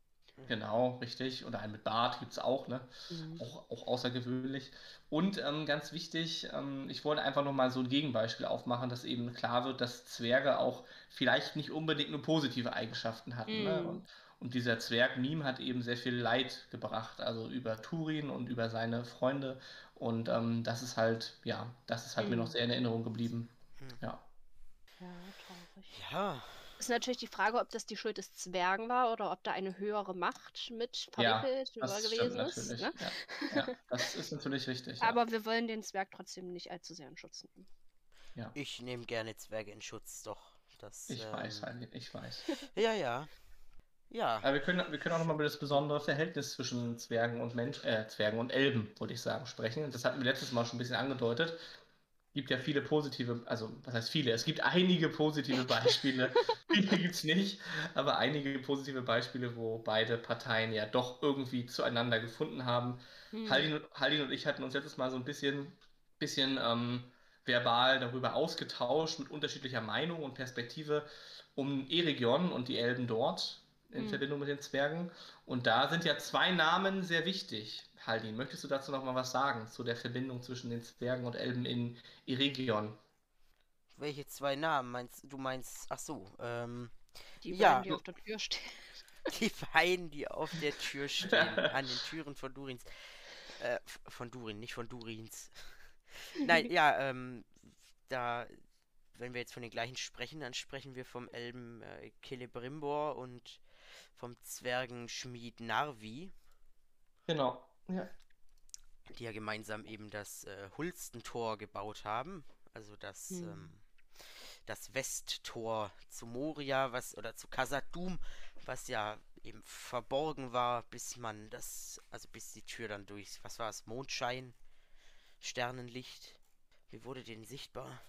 Genau, richtig. Oder einen mit Bart gibt es auch, ne? Mhm. Auch, auch außergewöhnlich. Und ähm, ganz wichtig, ähm, ich wollte einfach nochmal so ein Gegenbeispiel aufmachen, dass eben klar wird, dass Zwerge auch vielleicht nicht unbedingt nur positive Eigenschaften hatten. Ne? Mhm. Und, und dieser Zwerg Meme hat eben sehr viel Leid gebracht, also über Turin und über seine Freunde. Und ähm, das ist halt, ja, das ist halt mhm. mir noch sehr in Erinnerung geblieben. Mhm. Ja. Ja, traurig. Ja. Ist natürlich die Frage, ob das die Schuld des Zwergen war oder ob da eine höhere Macht mit verwickelt ja, gewesen ist. Ne? Ja. ja. das ist natürlich richtig. Aber wir wollen den Zwerg trotzdem nicht allzu sehr in Schutz nehmen. Ja. Ich nehme gerne Zwerge in Schutz, doch. Das, ich ähm... weiß, ich weiß. ja, ja. Ja. Aber wir können, wir können auch nochmal über das besondere Verhältnis zwischen Zwergen und Mensch, äh, Zwergen und Elben, würde ich sagen, sprechen. Das hatten wir letztes Mal schon ein bisschen angedeutet. Es gibt ja viele positive, also was heißt viele? Es gibt einige positive Beispiele. viele gibt es nicht, aber einige positive Beispiele, wo beide Parteien ja doch irgendwie zueinander gefunden haben. Hm. Haldin, Haldin und ich hatten uns letztes Mal so ein bisschen, bisschen ähm, verbal darüber ausgetauscht mit unterschiedlicher Meinung und Perspektive um Eregion und die Elben dort in mhm. Verbindung mit den Zwergen. Und da sind ja zwei Namen sehr wichtig. Haldin, möchtest du dazu noch mal was sagen, zu der Verbindung zwischen den Zwergen und Elben in Eregion? Welche zwei Namen meinst du? meinst, ach so, ähm, die ja, beiden, die auf der Tür stehen. Die beiden, die auf der Tür stehen, an den Türen von Durins. Äh, von Durin, nicht von Durins. Nein, ja, ähm, da, wenn wir jetzt von den gleichen sprechen, dann sprechen wir vom Elben äh, Celebrimbor und vom Zwergenschmied Narvi. Genau, ja. Die ja gemeinsam eben das äh, Hulstentor gebaut haben. Also das, hm. ähm, das Westtor zu Moria, was, oder zu Khazad-dûm, was ja eben verborgen war, bis man das, also bis die Tür dann durch, was war es, Mondschein, Sternenlicht. Wie wurde denn sichtbar?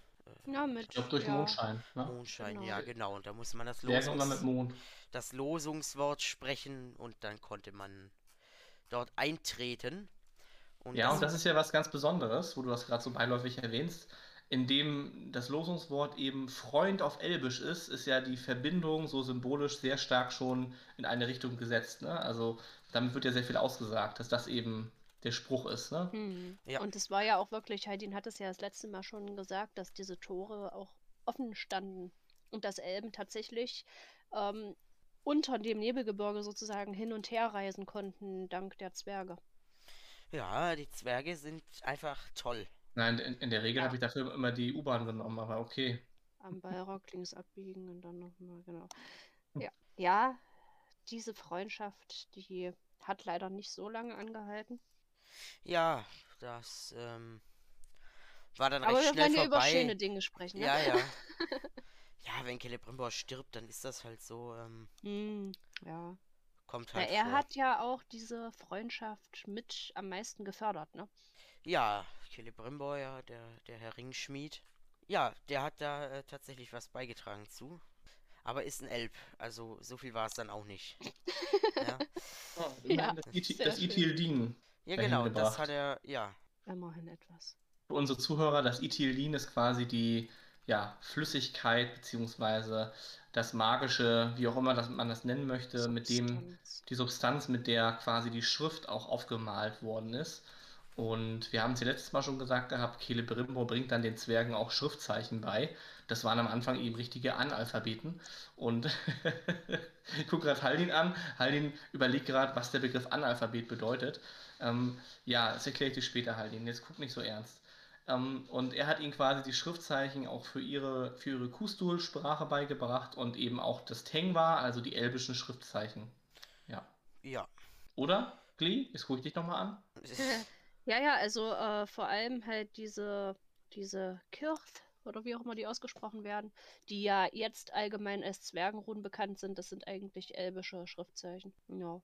Ja, mit. Ich glaube durch ja. Mondschein. Ne? Mondschein, genau. ja, genau. Und da muss man das, Losungs das Losungswort sprechen und dann konnte man dort eintreten. Und ja, und das ist ja was ganz Besonderes, wo du das gerade so beiläufig erwähnst. in dem das Losungswort eben Freund auf Elbisch ist, ist ja die Verbindung so symbolisch sehr stark schon in eine Richtung gesetzt. Ne? Also damit wird ja sehr viel ausgesagt, dass das eben der Spruch ist. Ne? Hm. Ja. Und es war ja auch wirklich, Heidin hat es ja das letzte Mal schon gesagt, dass diese Tore auch offen standen und dass Elben tatsächlich ähm, unter dem Nebelgebirge sozusagen hin und her reisen konnten, dank der Zwerge. Ja, die Zwerge sind einfach toll. Nein, in, in der Regel ja. habe ich dafür immer die U-Bahn genommen, aber okay. Am Ballrock links abbiegen und dann nochmal, genau. Hm. Ja. ja, diese Freundschaft, die hat leider nicht so lange angehalten. Ja, das ähm, war dann aber recht schnell vorbei. Aber wir werden ja über schöne Dinge sprechen. Ja, ja. ja, wenn Celebrimbor stirbt, dann ist das halt so. Ähm, mm, ja. Kommt halt. Ja, er vor. hat ja auch diese Freundschaft mit am meisten gefördert, ne? Ja, Celebrimbor, ja, der, der Herr Ringschmied. Ja, der hat da äh, tatsächlich was beigetragen zu. Aber ist ein Elb, also so viel war es dann auch nicht. ja. Oh, ja, das, It das Ithildin. Ja, genau, das hat er, ja. Immerhin etwas. Für unsere Zuhörer, das Ithildin ist quasi die ja, Flüssigkeit beziehungsweise das magische, wie auch immer das, man das nennen möchte, Substanz. mit dem die Substanz, mit der quasi die Schrift auch aufgemalt worden ist. Und wir haben es ja letztes Mal schon gesagt gehabt, Celebrimbor bringt dann den Zwergen auch Schriftzeichen bei. Das waren am Anfang eben richtige Analphabeten. Und ich gucke gerade Haldin an. Haldin überlegt gerade, was der Begriff Analphabet bedeutet. Ähm, ja, das erkläre ich dir später, Haldin. Jetzt guck nicht so ernst. Ähm, und er hat ihnen quasi die Schriftzeichen auch für ihre, für ihre Kustul-Sprache beigebracht und eben auch das Tengwa, also die elbischen Schriftzeichen. Ja. Ja. Oder, Glee? Jetzt gucke ich dich nochmal an. Ja, ja, also äh, vor allem halt diese, diese Kirth oder wie auch immer die ausgesprochen werden, die ja jetzt allgemein als Zwergenrunen bekannt sind, das sind eigentlich elbische Schriftzeichen. Ja.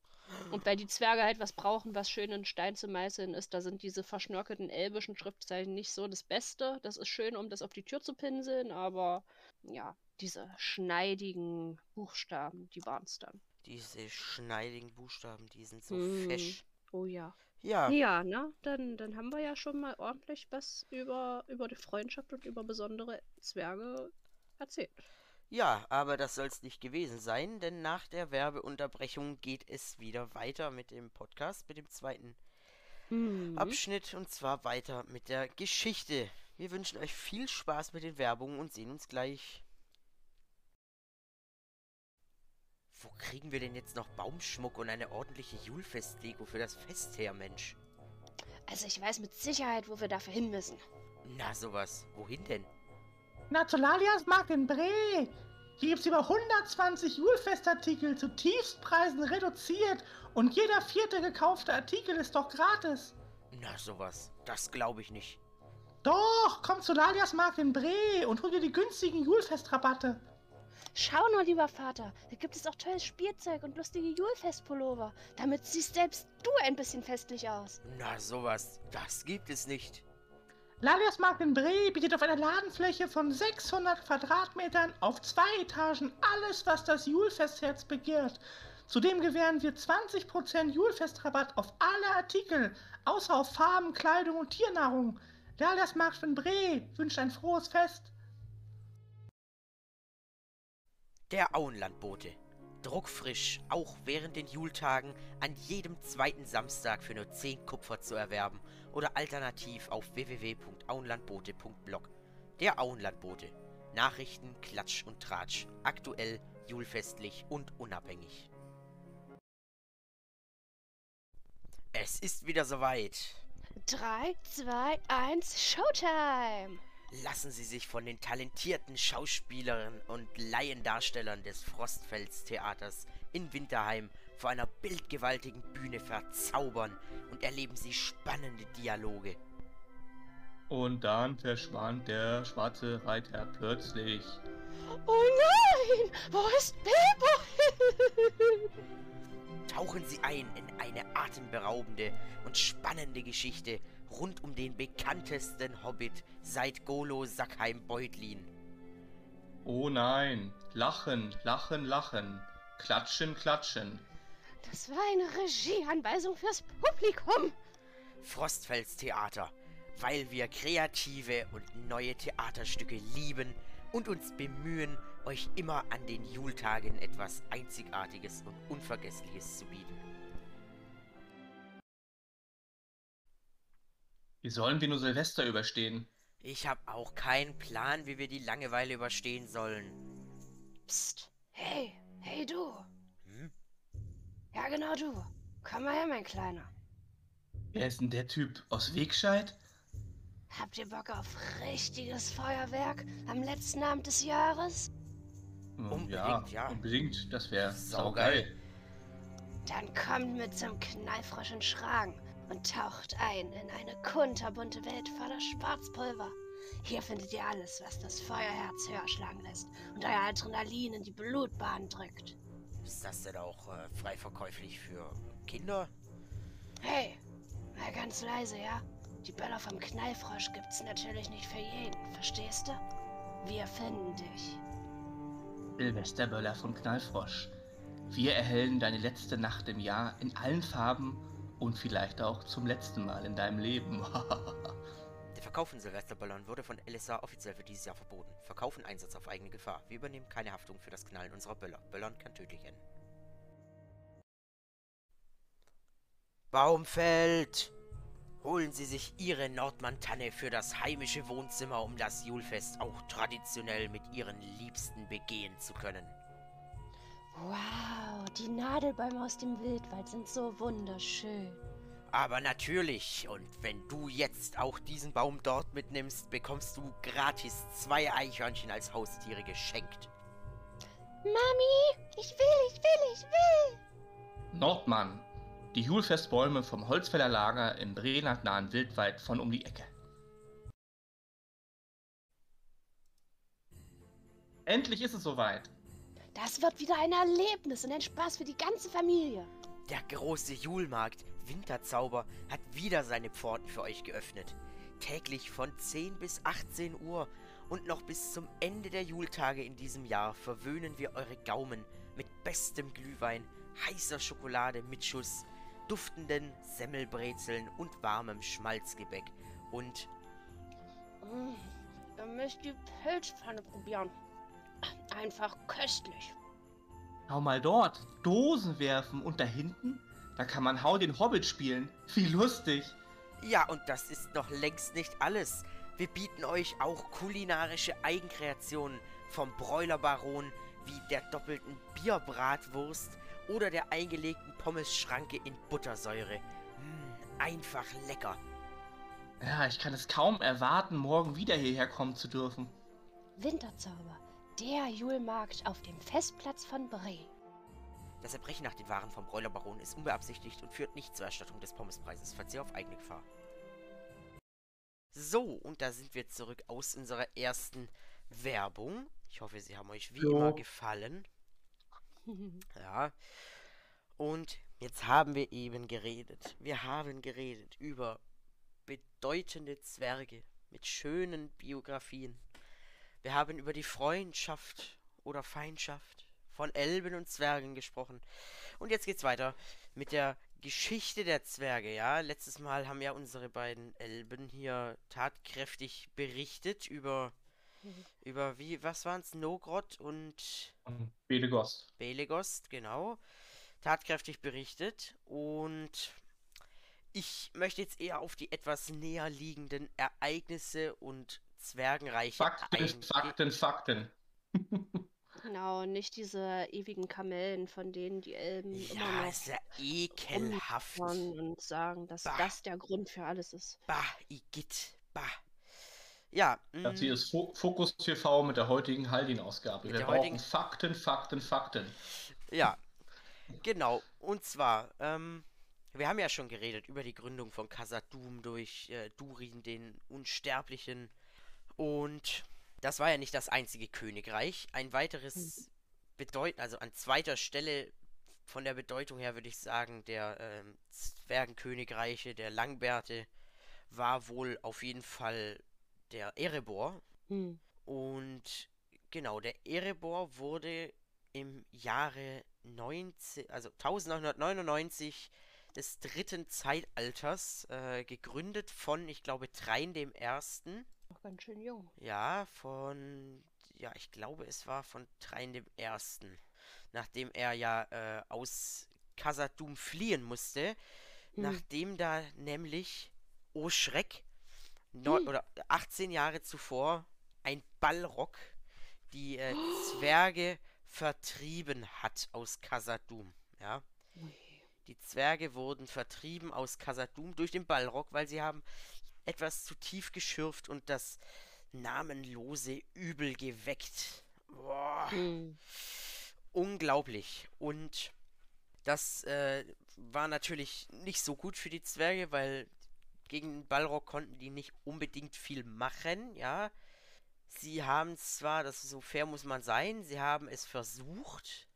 Und weil die Zwerge halt was brauchen, was schön in Stein zu meißeln ist, da sind diese verschnörkelten elbischen Schriftzeichen nicht so das Beste. Das ist schön, um das auf die Tür zu pinseln, aber ja, diese schneidigen Buchstaben, die waren es dann. Diese schneidigen Buchstaben, die sind so mm. fesch. Oh ja. Ja. Ja, ne? Dann, dann haben wir ja schon mal ordentlich was über, über die Freundschaft und über besondere Zwerge erzählt. Ja, aber das soll es nicht gewesen sein, denn nach der Werbeunterbrechung geht es wieder weiter mit dem Podcast, mit dem zweiten mhm. Abschnitt und zwar weiter mit der Geschichte. Wir wünschen euch viel Spaß mit den Werbungen und sehen uns gleich. Wo kriegen wir denn jetzt noch Baumschmuck und eine ordentliche Julfest-Deko für das Fest her, Mensch? Also ich weiß mit Sicherheit, wo wir dafür hin müssen. Na sowas. Wohin denn? Na, zu Lalias Markt in Bre. Hier gibt's über 120 Julfestartikel zu Tiefstpreisen reduziert und jeder vierte gekaufte Artikel ist doch gratis. Na sowas. Das glaube ich nicht. Doch, komm zu Lalias Markt in Bre und hol dir die günstigen Julfestrabatte. Schau nur, lieber Vater, da gibt es auch tolles Spielzeug und lustige Julfestpullover. Damit siehst selbst du ein bisschen festlich aus. Na, sowas, das gibt es nicht. Lalias Markt in Bre bietet auf einer Ladenfläche von 600 Quadratmetern auf zwei Etagen alles, was das Julfestherz begehrt. Zudem gewähren wir 20% Julfestrabatt auf alle Artikel, außer auf Farben, Kleidung und Tiernahrung. Lalias Markt in Bre wünscht ein frohes Fest. Der Auenlandbote. Druckfrisch, auch während den Jultagen, an jedem zweiten Samstag für nur 10 Kupfer zu erwerben oder alternativ auf www.auenlandbote.blog. Der Auenlandbote. Nachrichten, Klatsch und Tratsch. Aktuell, julfestlich und unabhängig. Es ist wieder soweit. 3, 2, 1, Showtime! Lassen Sie sich von den talentierten Schauspielerinnen und Laiendarstellern des Frostfels Theaters in Winterheim vor einer bildgewaltigen Bühne verzaubern und erleben Sie spannende Dialoge. Und dann verschwand der schwarze Reiter plötzlich. Oh nein! Wo ist Bilbo Tauchen Sie ein in eine atemberaubende und spannende Geschichte rund um den bekanntesten Hobbit seit Golo Sackheim Beutlin. Oh nein, lachen, lachen, lachen, klatschen, klatschen. Das war eine Regieanweisung fürs Publikum. Frostfels Theater. weil wir kreative und neue Theaterstücke lieben und uns bemühen, euch immer an den Jultagen etwas Einzigartiges und Unvergessliches zu bieten. Wie sollen wir nur Silvester überstehen? Ich habe auch keinen Plan, wie wir die Langeweile überstehen sollen. Psst. Hey, hey du. Hm? Ja, genau du. Komm mal her, mein Kleiner. Wer ist denn der Typ aus Wegscheid? Habt ihr Bock auf richtiges Feuerwerk am letzten Abend des Jahres? Hm, Unbedingt, ja. Unbedingt, das wäre Saugeil. saugeil. Dann kommt mit zum Knallfrosch in Schragen und taucht ein in eine kunterbunte Welt voller Schwarzpulver. Hier findet ihr alles, was das Feuerherz höher schlagen lässt und euer Adrenalin in die Blutbahn drückt. Ist das denn auch äh, frei verkäuflich für Kinder? Hey, mal ganz leise, ja? Die Böller vom Knallfrosch gibt's natürlich nicht für jeden, verstehst du? Wir finden dich. Silvesterböller von Knallfrosch. Wir erhellen deine letzte Nacht im Jahr in allen Farben und vielleicht auch zum letzten Mal in deinem Leben. Der Verkauf von Silvesterböllern wurde von LSA offiziell für dieses Jahr verboten. Verkauf und Einsatz auf eigene Gefahr. Wir übernehmen keine Haftung für das Knallen unserer Böller. Böllern kann tödlich enden. Baumfeld! Holen Sie sich Ihre Nordmann-Tanne für das heimische Wohnzimmer, um das Julfest auch traditionell mit Ihren Liebsten begehen zu können. Wow, die Nadelbäume aus dem Wildwald sind so wunderschön. Aber natürlich, und wenn du jetzt auch diesen Baum dort mitnimmst, bekommst du gratis zwei Eichhörnchen als Haustiere geschenkt. Mami, ich will, ich will, ich will. Nordmann. Die Julfestbäume vom Holzfäller Lager im nahen Wildwald von um die Ecke. Endlich ist es soweit. Das wird wieder ein Erlebnis und ein Spaß für die ganze Familie. Der große Julmarkt Winterzauber hat wieder seine Pforten für euch geöffnet. Täglich von 10 bis 18 Uhr und noch bis zum Ende der Jultage in diesem Jahr verwöhnen wir eure Gaumen mit bestem Glühwein, heißer Schokolade mit Schuss, duftenden Semmelbrezeln und warmem Schmalzgebäck und Mm, Ihr müsst die Pilzpfanne probieren. Einfach köstlich. Schau mal dort. Dosen werfen und da hinten, da kann man Hau den Hobbit spielen. Wie lustig. Ja, und das ist noch längst nicht alles. Wir bieten euch auch kulinarische Eigenkreationen vom Bräulerbaron wie der doppelten Bierbratwurst oder der eingelegten Pommesschranke in Buttersäure. Mm, einfach lecker. Ja, ich kann es kaum erwarten, morgen wieder hierher kommen zu dürfen. Winterzauber. Der Julmarkt auf dem Festplatz von Bre. Das Erbrechen nach den Waren vom Bräulerbaron ist unbeabsichtigt und führt nicht zur Erstattung des Pommespreises. Verzehr auf eigene Gefahr. So, und da sind wir zurück aus unserer ersten Werbung. Ich hoffe, sie haben euch wie Jo. immer gefallen. Ja. Und jetzt haben wir eben geredet. Wir haben geredet über bedeutende Zwerge mit schönen Biografien. Wir haben über die Freundschaft oder Feindschaft von Elben und Zwergen gesprochen. Und jetzt geht's weiter mit der Geschichte der Zwerge, ja. Letztes Mal haben ja unsere beiden Elben hier tatkräftig berichtet über über wie was waren's Nogrod und Belegost. Belegost, genau. Tatkräftig berichtet. Und ich möchte jetzt eher auf die etwas näher liegenden Ereignisse und Zwergenreiche Fakten. Fakten, Fakten. Genau, nicht diese ewigen Kamellen, von denen die Elben immer Ja, noch ist ja ekelhaft. und sagen, dass Bah. das der Grund für alles ist. Bah, Igitt, bah. Ja, Das mm, hier ist Fo Fokus TV mit der heutigen Haldin-Ausgabe. Mit Wir der brauchen heutigen- Fakten, Fakten, Fakten. ja, genau. Und zwar, ähm, wir haben ja schon geredet über die Gründung von Khazad-dûm durch äh, Durin, den Unsterblichen. Und das war ja nicht das einzige Königreich. Ein weiteres bedeuten, also an zweiter Stelle von der Bedeutung her würde ich sagen, der ähm, Zwergenkönigreiche, der Langbärte, war wohl auf jeden Fall der Erebor. Hm. Und genau, der Erebor wurde im Jahre 19, also 1999 des dritten Zeitalters, äh, gegründet von, ich glaube, Trein dem Ersten. Noch ganz schön jung. Ja, von, ja, ich glaube, es war von Trein dem Ersten. Nachdem er ja äh, aus Khazad-dûm fliehen musste, Hm. nachdem da nämlich, oh Schreck, neun, Hm. oder 18 Jahre zuvor ein Ballrock die äh, Zwerge vertrieben hat aus Khazad-dûm. Ja, die Zwerge wurden vertrieben aus Khazad-dûm durch den Ballrock, weil sie haben etwas zu tief geschürft und das namenlose Übel geweckt. Boah Hm. unglaublich. Und das äh, war natürlich nicht so gut für die Zwerge, weil gegen den Ballrock konnten die nicht unbedingt viel machen, ja. Sie haben zwar, das so fair muss man sein, sie haben es versucht,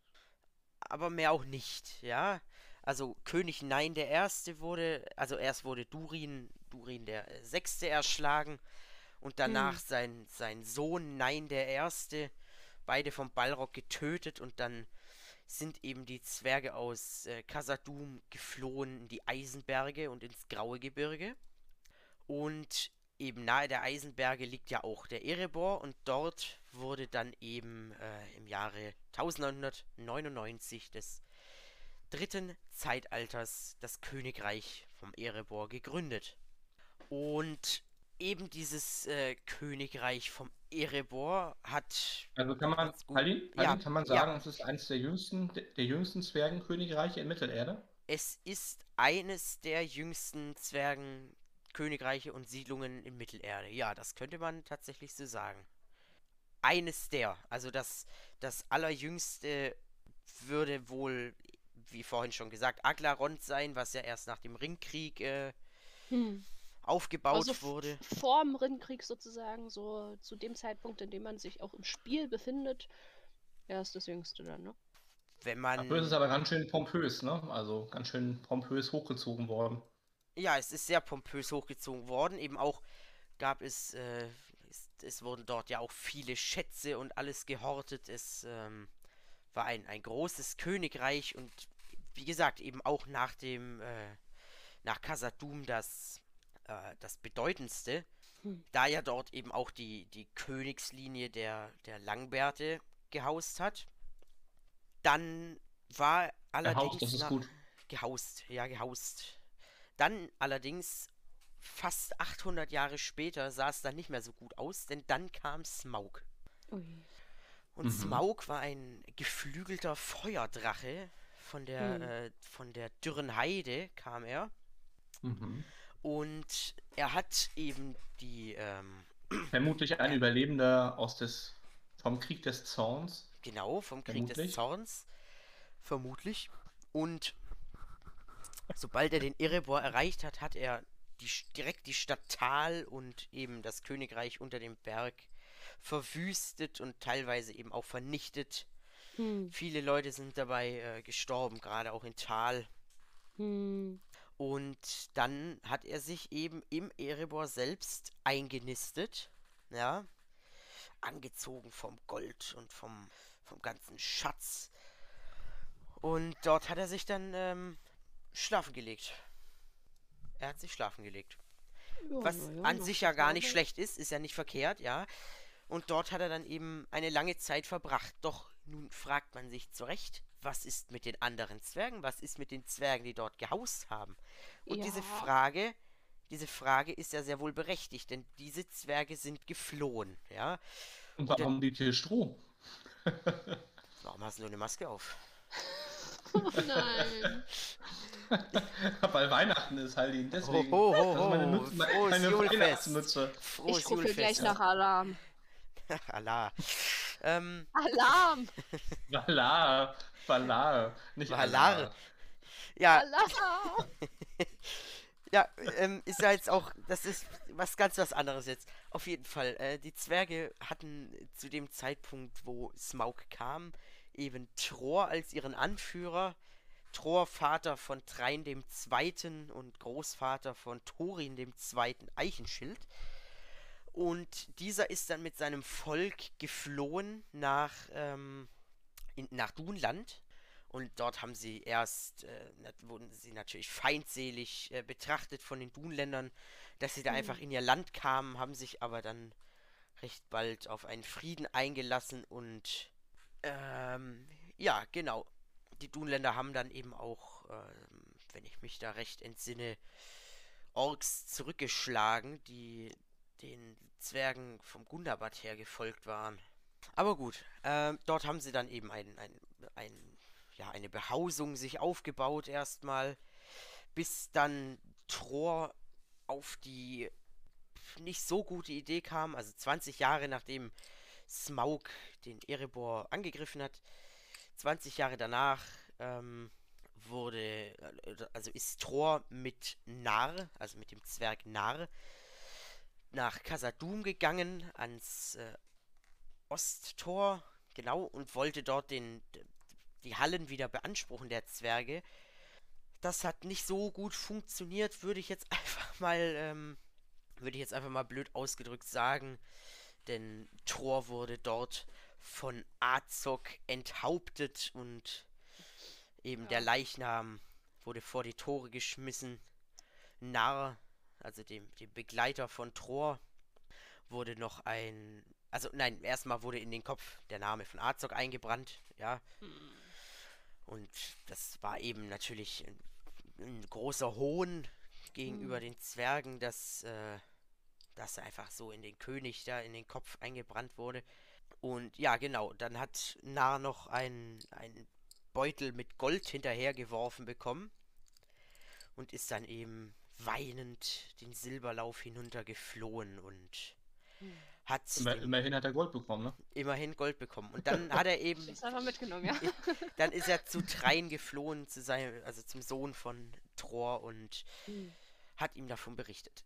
aber mehr auch nicht, ja. Also König Nein der Erste wurde, also erst wurde Durin, Durin der äh, Sechste erschlagen und danach Hm. sein, sein Sohn Nein der Erste beide vom Ballrock getötet und dann sind eben die Zwerge aus äh, Khazad-dûm geflohen in die Eisenberge und ins Graue Gebirge. Und eben nahe der Eisenberge liegt ja auch der Erebor und dort wurde dann eben äh, im Jahre 1999 des dritten Zeitalters das Königreich vom Erebor gegründet. Und eben dieses äh, Königreich vom Erebor hat Also kann man, gut. Halin, Ja, kann man ja. sagen, es ist eines der jüngsten, der jüngsten Zwergenkönigreiche in Mittelerde? Es ist eines der jüngsten Zwergenkönigreiche und Siedlungen in Mittelerde. Ja, das könnte man tatsächlich so sagen. Eines der. Also das, das allerjüngste würde wohl, wie vorhin schon gesagt, Aglarond sein, was ja erst nach dem Ringkrieg äh, Hm. aufgebaut Also wurde. Vorm Rinnenkrieg sozusagen, so zu dem Zeitpunkt, in dem man sich auch im Spiel befindet. Er ist das Jüngste dann, ne? Wenn man. Dafür ist es aber ganz schön pompös, ne? Also ganz schön pompös hochgezogen worden. Ja, es ist sehr pompös hochgezogen worden. Eben auch gab es, äh, es, es wurden dort ja auch viele Schätze und alles gehortet. Es ähm, war ein, ein großes Königreich und wie gesagt, eben auch nach dem, äh, nach Khazad-dûm das, äh, das bedeutendste, Hm. da ja dort eben auch die, die Königslinie der, der Langbärte gehaust hat. Dann war allerdings Haus, das ist nach- gut. gehaust, ja, gehaust. Dann allerdings, fast 800 Jahre später, sah es dann nicht mehr so gut aus, denn dann kam Smaug. Ui. Und Mhm. Smaug war ein geflügelter Feuerdrache. Von der, Hm. äh, von der dürren Heide kam er. Mhm. Und er hat eben die, ähm, Vermutlich ein Überlebender aus des, vom Krieg des Zorns. Genau, vom Krieg des Vermutlich. Zorns. Vermutlich. Und sobald er den Erebor erreicht hat, hat er die, direkt die Stadt Tal und eben das Königreich unter dem Berg verwüstet und teilweise eben auch vernichtet. Hm. Viele Leute sind dabei äh, gestorben, gerade auch in Tal. Hm. Und dann hat er sich eben im Erebor selbst eingenistet, ja, angezogen vom Gold und vom, vom ganzen Schatz. Und dort hat er sich dann ähm, schlafen gelegt. Er hat sich schlafen gelegt. Ja, Was ja, an sich ja gar nicht schlecht ist, ist ja nicht verkehrt, ja. Und dort hat er dann eben eine lange Zeit verbracht. Doch nun fragt man sich zu Recht, was ist mit den anderen Zwergen? Was ist mit den Zwergen, die dort gehaust haben? Und diese Ja. Frage, diese Frage ist ja sehr wohl berechtigt, denn diese Zwerge sind geflohen, ja. Und warum liegt hier Stroh? Warum hast du eine Maske auf? Oh nein. Weil Weihnachten ist, Halin. Deswegen. Ho, ho, ho, das ist meine. Nutze, meine, Frohes meine. Weihnachtsmütze. Frohes ich rufe gleich nach Alarm. Ähm, Alarm! Valar. Valar. Nicht Valar. Ja, Alarm! Ja, ähm, ist ja jetzt auch, das ist was ganz was anderes jetzt. Auf jeden Fall, äh, die Zwerge hatten zu dem Zeitpunkt, wo Smaug kam, eben Tror als ihren Anführer. Tror, Vater von Trein dem Zweiten und Großvater von Thorin dem Zweiten Eichenschild. Und dieser ist dann mit seinem Volk geflohen nach, ähm, in, nach Dunland. Und dort haben sie erst, äh, wurden sie natürlich feindselig äh, betrachtet von den Dunländern, dass sie da mhm. einfach in ihr Land kamen, haben sich aber dann recht bald auf einen Frieden eingelassen und ähm, ja, genau. Die Dunländer haben dann eben auch, ähm, wenn ich mich da recht entsinne, Orks zurückgeschlagen, die den Zwergen vom Gundabad her gefolgt waren. Aber gut, äh, dort haben sie dann eben ein, ein, ein, ja, eine Behausung sich aufgebaut erstmal, bis dann Tror auf die nicht so gute Idee kam, also 20 Jahre nachdem Smaug den Erebor angegriffen hat, 20 Jahre danach ähm, wurde, äh, also ist Thor mit Nar, also mit dem Zwerg Nar, nach Casadum gegangen, ans äh, Osttor, genau, und wollte dort den, die Hallen wieder beanspruchen, der Zwerge. Das hat nicht so gut funktioniert, würde ich jetzt einfach mal, ähm, würde ich jetzt einfach mal blöd ausgedrückt sagen. Denn Thor wurde dort von Azog enthauptet und eben ja. der Leichnam wurde vor die Tore geschmissen. Narr, also dem, dem Begleiter von Thor, wurde noch ein. Also nein, erstmal wurde in den Kopf der Name von Azog eingebrannt, ja. Hm. Und das war eben natürlich ein, ein großer Hohn gegenüber hm. den Zwergen, dass, äh, dass einfach so in den König da in den Kopf eingebrannt wurde. Und ja, genau, dann hat Nar noch einen, einen Beutel mit Gold hinterhergeworfen bekommen und ist dann eben weinend den Silberlauf hinuntergeflohen und hm. hat Immer, immerhin hat er Gold bekommen, ne? Immerhin Gold bekommen. Und dann hat er eben. ist einfach mitgenommen, ja. dann ist er zu Trein geflohen, zu seinem, also zum Sohn von Tror und hm. hat ihm davon berichtet.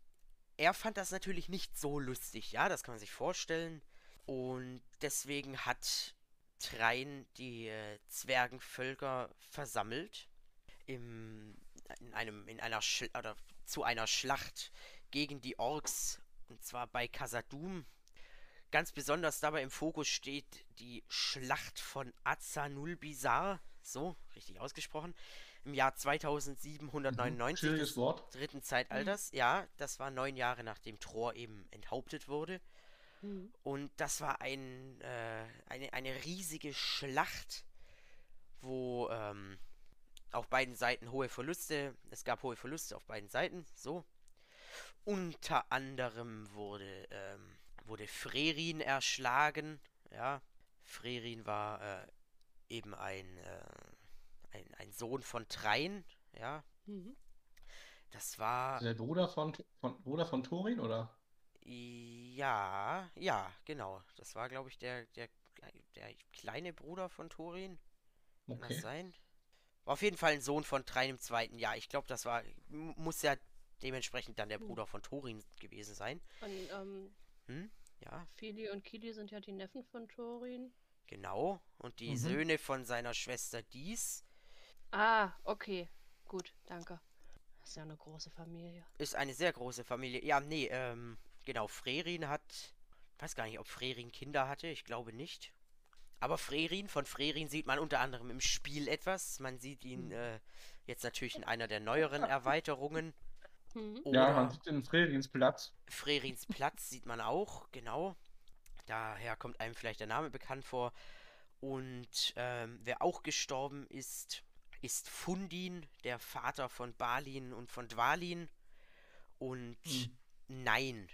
Er fand das natürlich nicht so lustig, ja, das kann man sich vorstellen. Und deswegen hat Trein die äh, Zwergenvölker versammelt im, in einem in einer Schl oder zu einer Schlacht gegen die Orks und zwar bei Casadum. Ganz besonders dabei im Fokus steht die Schlacht von Azanulbizar, so richtig ausgesprochen, im Jahr 2799 mhm, des Wort. dritten Zeitalters. Mhm. Ja, das war neun Jahre nachdem Thor eben enthauptet wurde. Mhm. Und das war ein, äh, eine, eine riesige Schlacht, wo ähm, auf beiden Seiten hohe Verluste, es gab hohe Verluste auf beiden Seiten, so. Unter anderem wurde, ähm, wurde Frerin erschlagen, ja. Frerin war äh, eben ein, äh, ein, ein Sohn von Trein, ja. Mhm. Das war. Der Bruder von, von Bruder von Thorin, oder? Ja, ja, genau. Das war, glaube ich, der, der, der kleine Bruder von Thorin. Kann okay. das sein? War auf jeden Fall ein Sohn von Trein im zweiten. Ja, ich glaube, das war. Muss ja dementsprechend dann der hm. Bruder von Thorin gewesen sein. Und, ähm, hm? Ja. Fili und Kili sind ja die Neffen von Thorin. Genau. Und die mhm. Söhne von seiner Schwester Dies. Ah, okay. Gut, danke. Das ist ja eine große Familie. Ist eine sehr große Familie. Ja, nee, ähm, Genau, Frerin hat. Ich weiß gar nicht, ob Frerin Kinder hatte. Ich glaube nicht. Aber Frerin, von Frerin sieht man unter anderem im Spiel etwas. Man sieht ihn hm. äh, jetzt natürlich in einer der neueren Erweiterungen. Hm. Ja, man sieht den Frerins Platz. Frerins Platz sieht man auch, genau. Daher kommt einem vielleicht der Name bekannt vor. Und ähm, wer auch gestorben ist, ist Fundin, der Vater von Balin und von Dwalin. Und hm. Nein,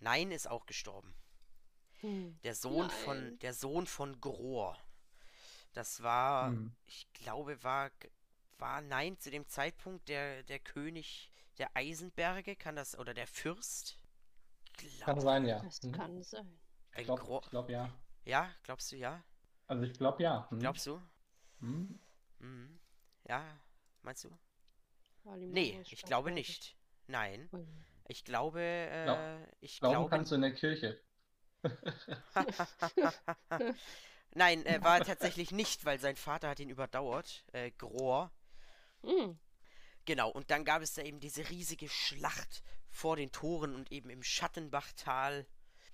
Nein ist auch gestorben. Der Sohn Nein. von der Sohn von Gror. Das war, hm. ich glaube, war war Nein zu dem Zeitpunkt der der König der Eisenberge, kann das oder der Fürst? Glaub, kann sein, ja. Das hm. kann sein. Ich glaube glaub, ja. Ja, glaubst du ja? Also ich glaube ja. Hm. Glaubst du? Hm. Mhm. Ja, meinst du? Nee, ich glaube nicht. Nein. Ich glaube, äh, ich glauben glaube. kannst du in der Kirche. Nein, äh, war tatsächlich nicht, weil sein Vater hat ihn überdauert, äh, Gror. Mm. Genau, und dann gab es da eben diese riesige Schlacht vor den Toren und eben im Schattenbachtal,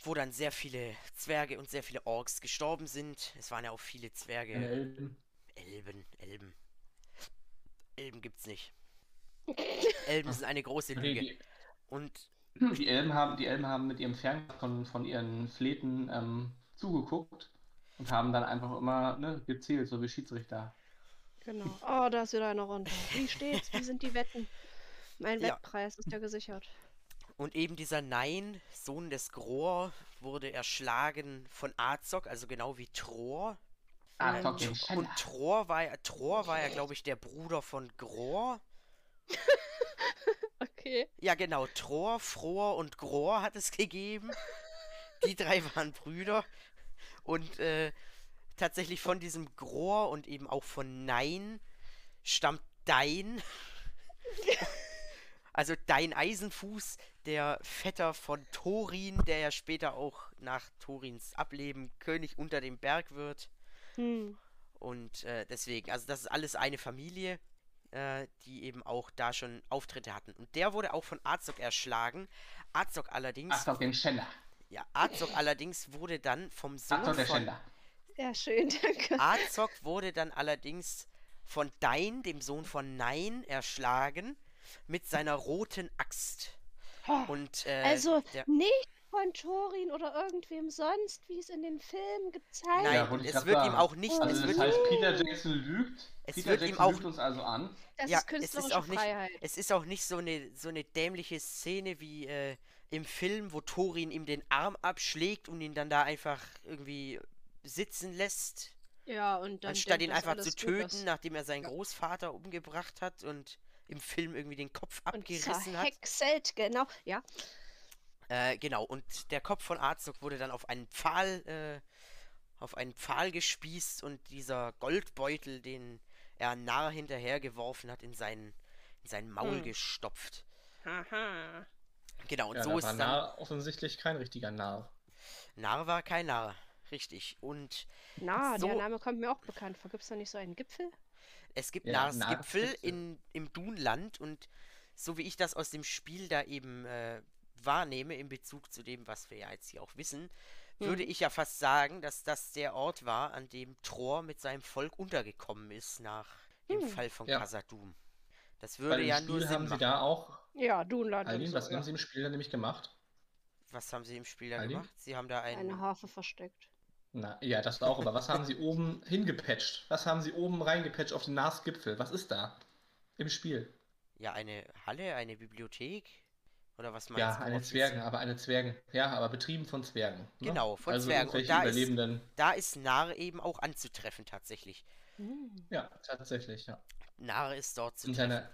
wo dann sehr viele Zwerge und sehr viele Orks gestorben sind. Es waren ja auch viele Zwerge. Elben. Elben, Elben. Elben gibt's nicht. Elben sind eine große Lüge. Und die, Elben haben, die Elben haben mit ihrem Fern von, von ihren Fleten ähm, zugeguckt und haben dann einfach immer ne, gezählt, so wie Schiedsrichter. Genau. Oh, da ist wieder einer runter. Wie steht's? Wie sind die Wetten? Mein Ja. Wettpreis ist ja gesichert. Und eben dieser Nein, Sohn des Gror, wurde erschlagen von Azog, also genau wie Tror. Den Und Scheller. Tror war ja, Tror war ja, glaube ich, der Bruder von Gror. Okay. Ja, genau, Tror, Fror und Gror hat es gegeben. Die drei waren Brüder. Und äh, tatsächlich von diesem Gror und eben auch von Nein stammt Dein. Also Dein Eisenfuß, der Vetter von Thorin, der ja später auch nach Thorins Ableben König unter dem Berg wird. Hm. Und äh, deswegen, also das ist alles eine Familie, äh, die eben auch da schon Auftritte hatten. Und der wurde auch von Azog erschlagen. Azog allerdings, Ach doch, den Scheller. ja, Azog allerdings wurde dann vom Sohn doch, der von Scheller. Sehr schön, danke. Azog wurde dann allerdings von Dain, dem Sohn von Nein, erschlagen mit seiner roten Axt. Und äh, also der, nicht von Thorin oder irgendwem sonst, wie es in den Filmen gezeigt nein, Ja, es wird ihm sagen. auch nicht, Also es Also wird das ihm heißt, Peter Jackson lügt. Es Peter wird ihm Jackson auch- lügt uns also an. Das ja, ist es künstlerische ist auch nicht, Freiheit. es ist auch nicht so eine so eine dämliche Szene wie äh, im Film, wo Thorin ihm den Arm abschlägt und ihn dann da einfach irgendwie sitzen lässt, Ja, und dann anstatt ihn einfach zu töten, ist. nachdem er seinen Großvater umgebracht hat und im Film irgendwie den Kopf Und abgerissen hat. zerhäckselt, genau. Ja. Äh, genau, und der Kopf von Arzog wurde dann auf einen Pfahl, äh, auf einen Pfahl gespießt und dieser Goldbeutel, den er Narr hinterhergeworfen hat, in seinen, in sein Maul Hm. gestopft. Haha. Genau, und Ja, so da ist war dann. Narr offensichtlich kein richtiger Narr. Narr war kein Narr. Richtig. Und Na, So- der Name kommt mir auch bekannt vor. Gibt es da nicht so einen Gipfel? es gibt Ja, Narrs Narrs Gipfel in, im Dunland und so wie ich das aus dem Spiel da eben äh, wahrnehme, in Bezug zu dem, was wir ja jetzt hier auch wissen, würde Hm. ich ja fast sagen, dass das der Ort war, an dem Tror mit seinem Volk untergekommen ist nach dem Hm. Fall von Ja. Das würde im ja Spiel nur Sinn haben sie machen. da auch. Ja, Dunland und Eileen, so, was ja. haben sie im Spiel dann nämlich gemacht? Was haben sie im Spiel da Eileen? gemacht? Sie haben da Eine einen. Harfe versteckt. Na, ja, das auch, aber was haben sie oben hingepatcht? Was haben sie oben reingepatcht auf den Nars-Gipfel? Was ist da? Im Spiel. Ja, eine Halle, eine Bibliothek? Oder was meinst Ja, du? eine offiziell? Zwergen, aber eine Zwergen. Ja, aber betrieben von Zwergen. Ne? Genau, von also Zwergen. Und da ist-. Da ist Narr eben auch anzutreffen tatsächlich. Hm. Ja, tatsächlich, ja. Narr ist dort zu Und treffen. seine,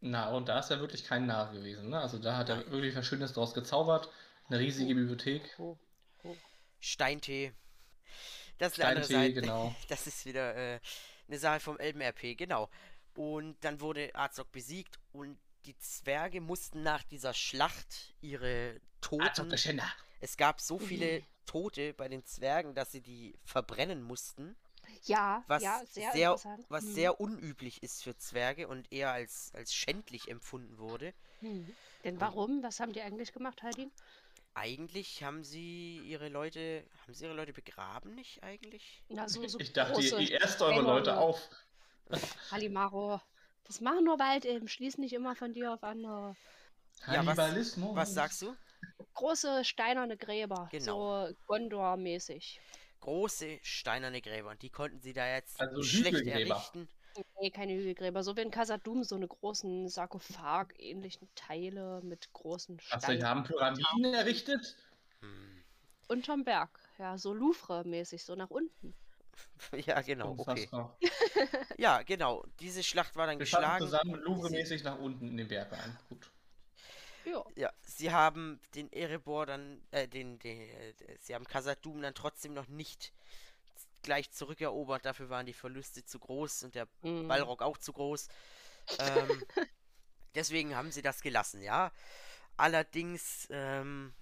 na, und da ist er wirklich kein Narr gewesen. Ne? Also da hat er wirklich was Schönes draus gezaubert. Eine riesige Bibliothek. Oh, oh. Steintee. Das ist eine andere Steintee, Seite. genau. Das ist wieder äh, eine Sache vom Elben-RP, genau. Und dann wurde Azog besiegt und die Zwerge mussten nach dieser Schlacht ihre Azog Toten. Es gab so viele Tote bei den Zwergen, dass sie die verbrennen mussten. Ja, Was ja, sehr, sehr, interessant. was Hm. sehr unüblich ist für Zwerge und eher als, als schändlich empfunden wurde. Hm. Denn warum? Was haben die eigentlich gemacht, Heidin? Eigentlich haben sie ihre Leute, haben sie ihre Leute begraben, nicht eigentlich? Na, so, so Ich dachte, ihr, ihr erst eure. Leute auf. Halimaro. Das machen nur Waldelben. Schließ nicht immer von dir auf andere. Ja, was-. Was sagst du? Große steinerne Gräber. Genau. So Gondor-mäßig. Große steinerne Gräber und die konnten sie da jetzt Also schlecht errichten. Nee, keine Hügelgräber. So wie in Casadum, so eine großen Sarkophag-ähnlichen Teile mit großen Was, die Steinen. haben Pyramiden errichtet? Hm. Unterm Berg. Ja, so Louvre-mäßig, so nach unten. Ja, genau, okay. Ja, genau. Diese Schlacht war dann Wir geschlagen. zusammen Louvre-mäßig nach unten in den Berg rein. Gut. Ja. Ja, sie haben den Erebor dann, äh, den, den, äh, sie haben Khazad-dûm dann trotzdem noch nicht gleich zurückerobert. Dafür waren die Verluste zu groß und der Mhm. Balrog auch zu groß. Ähm, deswegen haben sie das gelassen, ja. Allerdings ähm,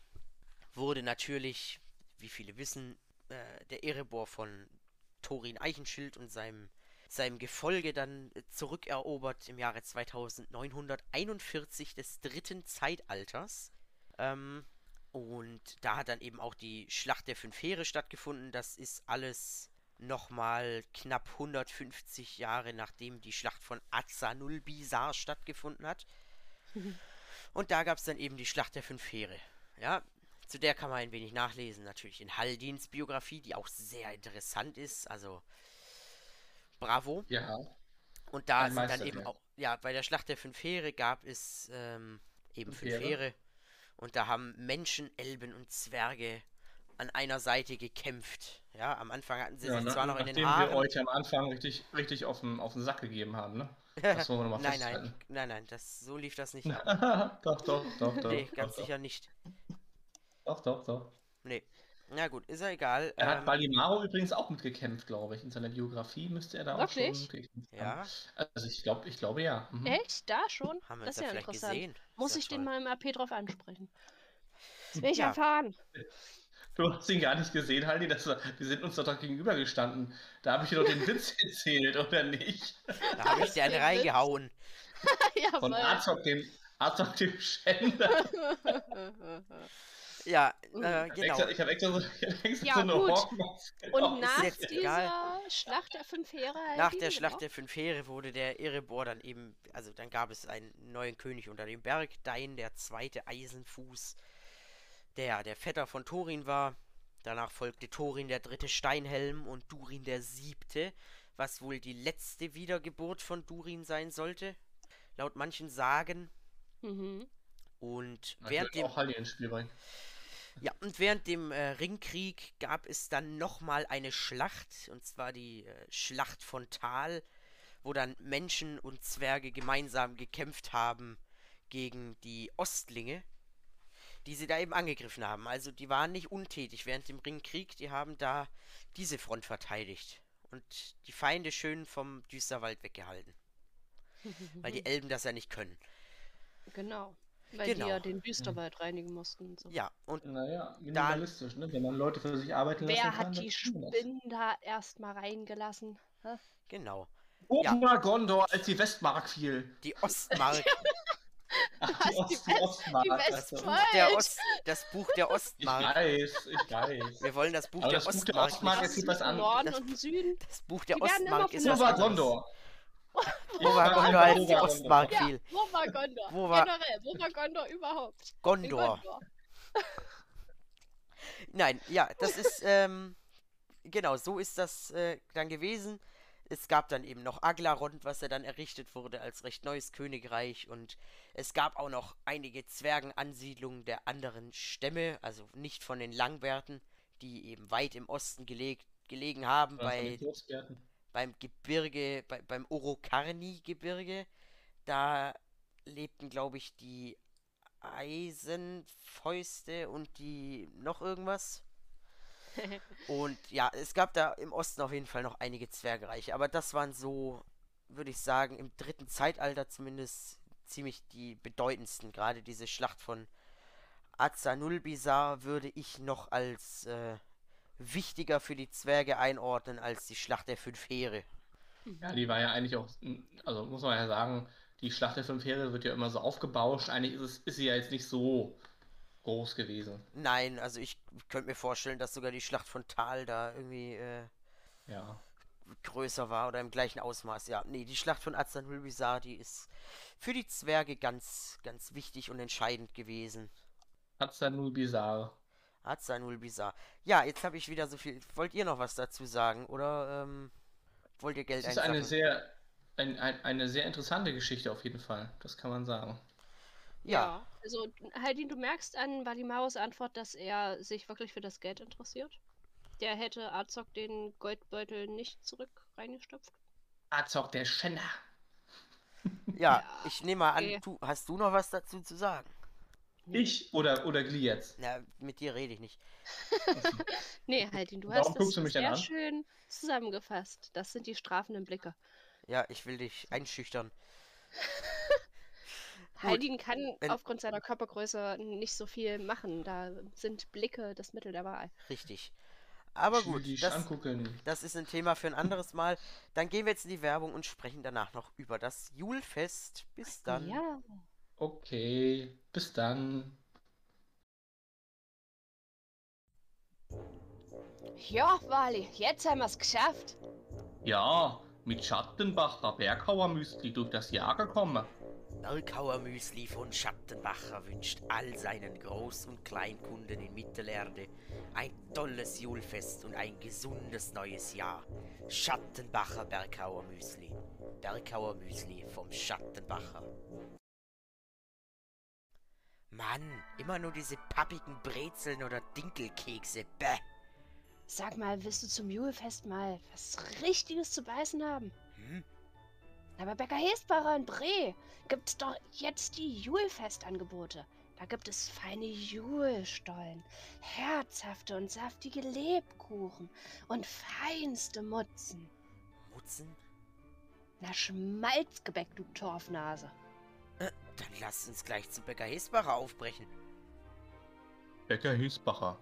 wurde natürlich, wie viele wissen, äh, der Erebor von Thorin Eichenschild und seinem, seinem Gefolge dann äh, zurückerobert im Jahre 2941 des dritten Zeitalters. Ähm, und da hat dann eben auch die Schlacht der fünf Heere stattgefunden. Das ist alles nochmal knapp 150 Jahre nachdem die Schlacht von Azanulbisar stattgefunden hat. Und da gab es dann eben die Schlacht der fünf Heere. Ja, zu der kann man ein wenig nachlesen, natürlich in Haldins Biografie, die auch sehr interessant ist. Also, bravo. Ja. Und da sind dann eben auch, ja, bei der Schlacht der fünf Heere gab es ähm, eben Fünf fünf Heere. Heere. Und da haben Menschen, Elben und Zwerge an einer Seite gekämpft. Ja, am Anfang hatten sie ja sich na- zwar noch in nachdem den wir Haaren. euch am Anfang richtig, richtig auf den, auf den Sack gegeben haben, ne? Das wollen wir nochmal Nein, nein, nein, nein, das, so lief das nicht doch, doch, doch, doch. Nee, ganz doch, sicher nicht. Doch, doch, doch. Nee. Na gut, ist ja egal. Er hat Ähm, Balimaro übrigens auch mitgekämpft, glaube ich. In seiner Biografie müsste er da auch Wirklich? schon gekämpft haben. ja, Also ich glaube, ich glaube ja. Mhm. Echt? Da schon? haben wir das ist ja interessant. gesehen. Muss ich den toll. mal im AP drauf ansprechen. Das will ich Ja. erfahren. Du hast ihn gar nicht gesehen, Haldi. Das war, wir sind uns doch da gegenübergestanden. Da habe ich dir doch den Witz erzählt, oder nicht? Da habe ich dir eine der Witz. reingehauen. ja, Von. Azog, dem, Azog, dem Schänder. Ja, Mhm. äh, Ich habe genau. extra, ich hab extra so, hab extra Ja, so eine gut. Hawkmaske Und nach dieser egal. Schlacht der fünf Heere. Nach der Schlacht genau. der fünf Heere wurde der Erebor dann eben, also dann gab es einen neuen König unter dem Berg, Dain der zweite Eisenfuß, der der Vetter von Thorin war. Danach folgte Thorin der dritte Steinhelm und Durin der siebte, was wohl die letzte Wiedergeburt von Durin sein sollte, laut manchen Sagen. Mhm. Und Ich während dem auch Haldi ins Spiel bringen. Ja, und während dem äh, Ringkrieg gab es dann nochmal eine Schlacht, und zwar die äh, Schlacht von Tal, wo dann Menschen und Zwerge gemeinsam gekämpft haben gegen die Ostlinge, die sie da eben angegriffen haben. Also die waren nicht untätig während dem Ringkrieg, die haben da diese Front verteidigt und die Feinde schön vom Düsterwald weggehalten, weil die Elben das ja nicht können. Genau. Weil Genau. die ja den Düsterwald reinigen mussten. Und so. Ja, und Naja, minimalistisch, ne? Wenn man Leute für sich arbeiten lassen Wer kann. hat die das. Spinnen da erstmal reingelassen? Hä? genau, Oben war Gondor, als die Westmark fiel. die Ostmark. Ach, die Ost- West- Ostmark. die also. Westmark. der Falsch. Ost, das Buch der Ich Ostmark. weiß, ich weiß. Wir wollen das Buch Aber der das Buch der Ostmark. Ostmark nicht- ist was anderes. Norden Das- und im Süden. Das Buch der Die Ostmark ist was anderes. Gondor? Wo war Gondor, als die? Ostmark Ja, fiel? wo war Gondor? Wo war- Generell, wo war Gondor überhaupt? Gondor. Gondor. Nein, ja, das ist, ähm, genau, so ist das äh, dann gewesen. Es gab dann eben noch Aglarond, was ja dann errichtet wurde als recht neues Königreich. Und es gab auch noch einige Zwergenansiedlungen der anderen Stämme, also nicht von den Langbärten, die eben weit im Osten geleg gelegen haben, bei. Beim Gebirge, bei, beim Orokarni-Gebirge, da lebten, glaube ich, die Eisenfäuste und die noch irgendwas. Und ja, es gab da im Osten auf jeden Fall noch einige Zwergreiche, aber das waren so, würde ich sagen, im dritten Zeitalter zumindest ziemlich die bedeutendsten. Gerade diese Schlacht von Azanulbisar würde ich noch als äh, wichtiger für die Zwerge einordnen als die Schlacht der fünf Heere. Ja, die war ja eigentlich auch, also muss man ja sagen, die Schlacht der fünf Heere wird ja immer so aufgebauscht. Eigentlich ist, es, ist sie ja jetzt nicht so groß gewesen. Nein, also ich könnte mir vorstellen, dass sogar die Schlacht von Tal da irgendwie äh, Ja. größer war oder im gleichen Ausmaß. Ja, nee, die Schlacht von Azanulbisar, die ist für die Zwerge ganz, ganz wichtig und entscheidend gewesen. Hat's dann nur bizarr. Azanulbisar. Ja, jetzt habe ich wieder so viel. Wollt ihr noch was dazu sagen oder ähm, wollt ihr Geld Es ist eine sehr, ein, ein, eine sehr interessante Geschichte auf jeden Fall. Das kann man sagen. Ja, Also, Heidi, du merkst an Valimaros Antwort, dass er sich wirklich für das Geld interessiert. Der hätte Azog den Goldbeutel nicht zurück reingestopft. Azog, der Schänder. ja, Ja, ich nehme mal an, okay. du, hast du noch was dazu zu sagen? Ich oder, oder Gli jetzt? Ja, mit dir rede ich nicht. Nee, Heidi, du Warum hast guckst du das mich denn sehr an? schön zusammengefasst. Das sind die strafenden Blicke. Ja, ich will dich einschüchtern. Gut, Heidi kann wenn- aufgrund seiner Körpergröße nicht so viel machen. Da sind Blicke das Mittel der Wahl. Richtig. Aber Ich gut, das, angucken. das ist ein Thema für ein anderes Mal. Dann gehen wir jetzt in die Werbung und sprechen danach noch über das Julfest. Bis dann. Ja. Okay, bis dann. Ja, Wally, jetzt haben wir's geschafft. Ja, mit Schattenbacher Berghauermüsli durch das Jahr gekommen. Berghauer Müsli von Schattenbacher wünscht all seinen Groß- und Kleinkunden in Mittelerde ein tolles Julfest und ein gesundes neues Jahr. Schattenbacher Berghauer Müsli. Berghauer Müsli vom Schattenbacher. Mann, immer nur diese pappigen Brezeln oder Dinkelkekse. Bäh. Sag mal, willst du zum Julefest mal was Richtiges zu beißen haben? Hm? Na, bei Bäcker Hesbacher in Bre gibt's doch jetzt die Julfestangebote. Da gibt es feine Julstollen, herzhafte und saftige Lebkuchen und feinste Mutzen. Mutzen? Na, Schmalzgebäck, du Torfnase. Dann lass uns gleich zu Bäcker Hesbacher aufbrechen. Bäcker Hiesbacher.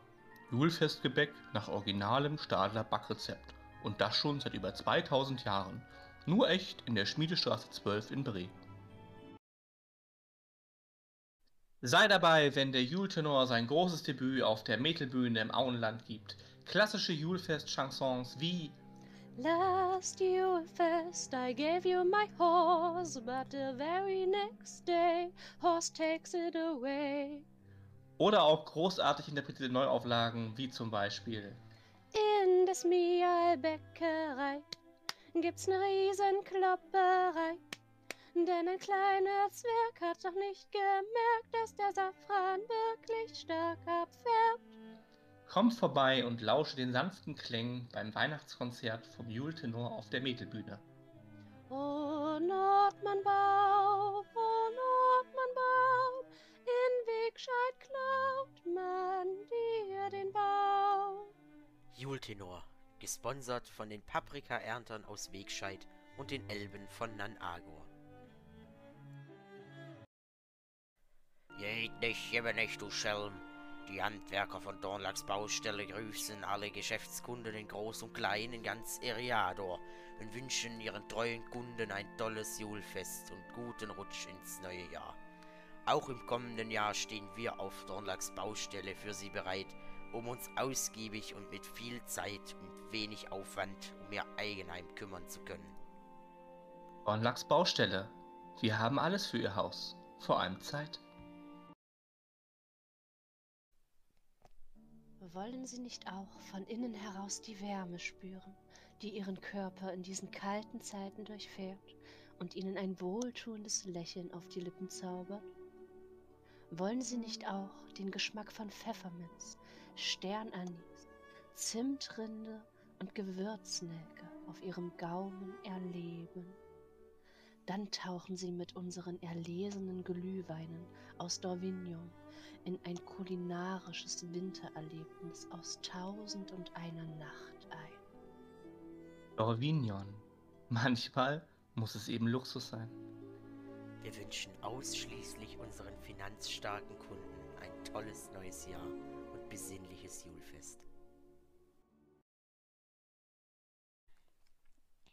Julfestgebäck nach originalem Stadler Backrezept. Und das schon seit über 2000 Jahren. Nur echt in der Schmiedestraße 12 in Bre. Sei dabei, wenn der Jultenor sein großes Debüt auf der Metelbühne im Auenland gibt. Klassische Julfest-Chansons wie Last Julfest I gave you my horse, but the very next day horse takes it away. oder auch großartig interpretierte Neuauflagen wie zum Beispiel In der Smial-Bäckerei gibt's ne Riesenklopperei. Denn ein kleiner Zwerg hat doch nicht gemerkt, dass der Safran wirklich stark abfärbt. Kommt vorbei und lausche den sanften Klängen beim Weihnachtskonzert vom Jultenor auf der Metelbühne. Oh Nordmannbaum, oh Nordmannbaum, in Wegscheid klaut man dir den Baum. Jultenor, gesponsert von den Paprikaerntern aus Wegscheid und den Elben von Nanagor. Geht nicht, gebe nicht, du Schelm. Die Handwerker von Dornlachs Baustelle grüßen alle Geschäftskunden in Groß und Klein in ganz Eriador und wünschen ihren treuen Kunden ein tolles Julfest und guten Rutsch ins neue Jahr. Auch im kommenden Jahr stehen wir auf Dornlachs Baustelle für Sie bereit, um uns ausgiebig und mit viel Zeit und wenig Aufwand um Ihr Eigenheim kümmern zu können. Ornlachs Baustelle. Wir haben alles für Ihr Haus. Vor allem Zeit. Wollen Sie nicht auch von innen heraus die Wärme spüren, die Ihren Körper in diesen kalten Zeiten durchfährt und Ihnen ein wohltuendes Lächeln auf die Lippen zaubert? Wollen Sie nicht auch den Geschmack von Pfefferminz, Sternanis, Zimtrinde und Gewürznelke auf Ihrem Gaumen erleben? Dann tauchen Sie mit unseren erlesenen Glühweinen aus Dorvignon in ein kulinarisches Wintererlebnis aus Tausend und einer Nacht ein. Dorvignon. Manchmal muss es eben Luxus sein. Wir wünschen ausschließlich unseren finanzstarken Kunden ein tolles neues Jahr und besinnliches Julfest.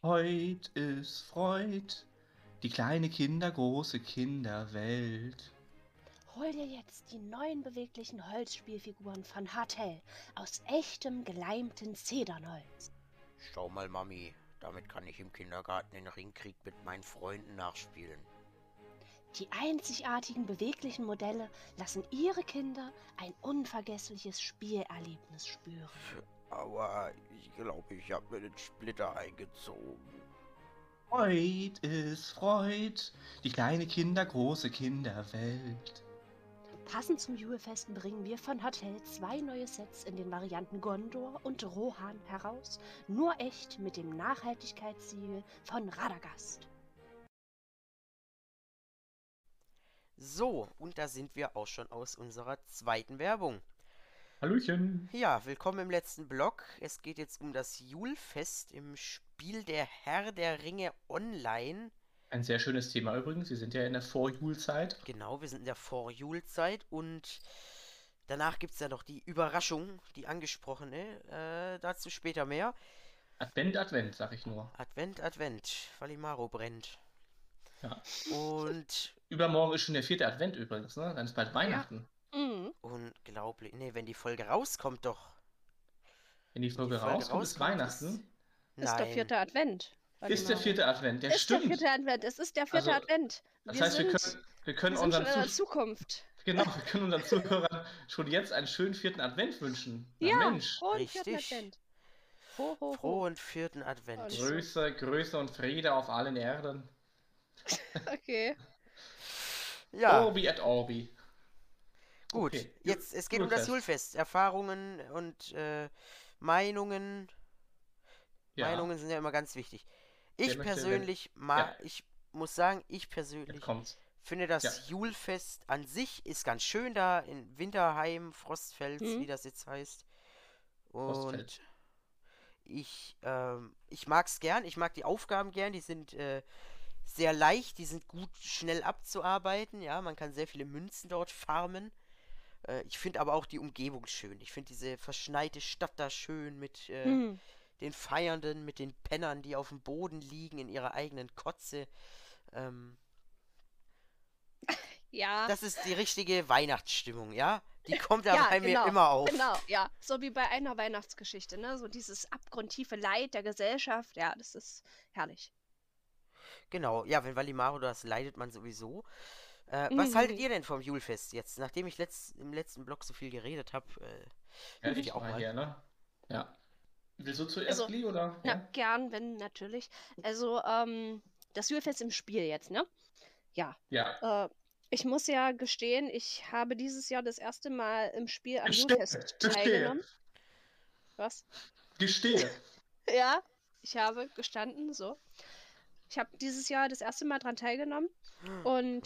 Heut ist Freud. Die kleine Kinder, große Kinderwelt. Hol dir jetzt die neuen beweglichen Holzspielfiguren von Hartel aus echtem geleimten Zedernholz. Schau mal, Mami, damit kann ich im Kindergarten den Ringkrieg mit meinen Freunden nachspielen. Die einzigartigen beweglichen Modelle lassen ihre Kinder ein unvergessliches Spielerlebnis spüren. Aber ich glaube, ich habe mir den Splitter eingezogen. Heut ist Freud. Die kleine Kinder, große Kinderwelt. Passend zum Julefesten bringen wir von Hotel zwei neue Sets in den Varianten Gondor und Rohan heraus. Nur echt mit dem Nachhaltigkeitssiegel von Radagast. So, und da sind wir auch schon aus unserer zweiten Werbung. Hallöchen. Ja, willkommen im letzten Blog. Es geht jetzt um das Julfest im Spiel der Herr der Ringe Online. Ein sehr schönes Thema übrigens. Sie sind ja in der Vorjulzeit. Genau, wir sind in der Vorjulzeit und danach gibt es ja noch die Überraschung, die angesprochene. Äh, dazu später mehr. Advent, Advent, sag ich nur. Advent, Advent. Valimaro brennt. Ja. Und Übermorgen ist schon der vierte Advent übrigens, ne? Dann ist bald Weihnachten. Mhm. unglaublich. Ne, wenn die Folge rauskommt, doch. Wenn die Folge, Die Folge rauskommt, ist rauskommt, Weihnachten. Ist der Nein. vierte Advent. Warte Ist der vierte Advent, der ist stimmt. der vierte Advent. Es ist der vierte Also, Advent. das wir heißt, wir sind, können, wir können wir sind schon unseren in der Zukunft. Genau, wir können unseren Zuhörern schon jetzt einen schönen vierten Advent wünschen. Na Ja, Mensch, frohen vierten. Advent. Ho, ho, ho. Frohen vierten Advent. Und- Größe, Größe und Friede auf allen Erden. Okay. Ja, Orbi et Orbi. gut. okay. Jetzt, es geht um das Julfest. Julfest. Erfahrungen und äh, Meinungen. Ja, Meinungen sind ja immer ganz wichtig. Ich persönlich mag, Ja. ich muss sagen, ich persönlich finde das Ja. Julfest an sich ist ganz schön da in Winterheim, Frostfels, Mhm. wie das jetzt heißt. Frostfeld. Und ich, ähm, ich mag es gern, ich mag die Aufgaben gern, die sind äh, sehr leicht, die sind gut schnell abzuarbeiten, ja, man kann sehr viele Münzen dort farmen. Äh, ich finde aber auch die Umgebung schön. Ich finde diese verschneite Stadt da schön mit äh, Hm. Den Feiernden, mit den Pennern, die auf dem Boden liegen in ihrer eigenen Kotze. Ähm, Ja. das ist die richtige Weihnachtsstimmung, ja? Die kommt da Ja, bei mir genau, immer auf. Genau, ja. So wie bei einer Weihnachtsgeschichte, ne? So dieses abgrundtiefe Leid der Gesellschaft. Ja, das ist herrlich. Genau, ja, wenn Valimaro das leidet man sowieso. Äh, was haltet Mhm. ihr denn vom Julfest jetzt? Nachdem ich letzt, im letzten Blog so viel geredet habe, äh, Ja, ich ich auch mal mal. hier, ne? Ja. Willst du zuerst, Also, Lee, oder? Ja, gern, wenn natürlich. Also, ähm, das Julfest im Spiel jetzt, ne? Ja. Ja. Äh, ich muss ja gestehen, ich habe dieses Jahr das erste Mal im Spiel am Julfest gestehe. teilgenommen. Was? Gestehe. Ja, ich habe gestanden, so. Ich habe dieses Jahr das erste Mal dran teilgenommen und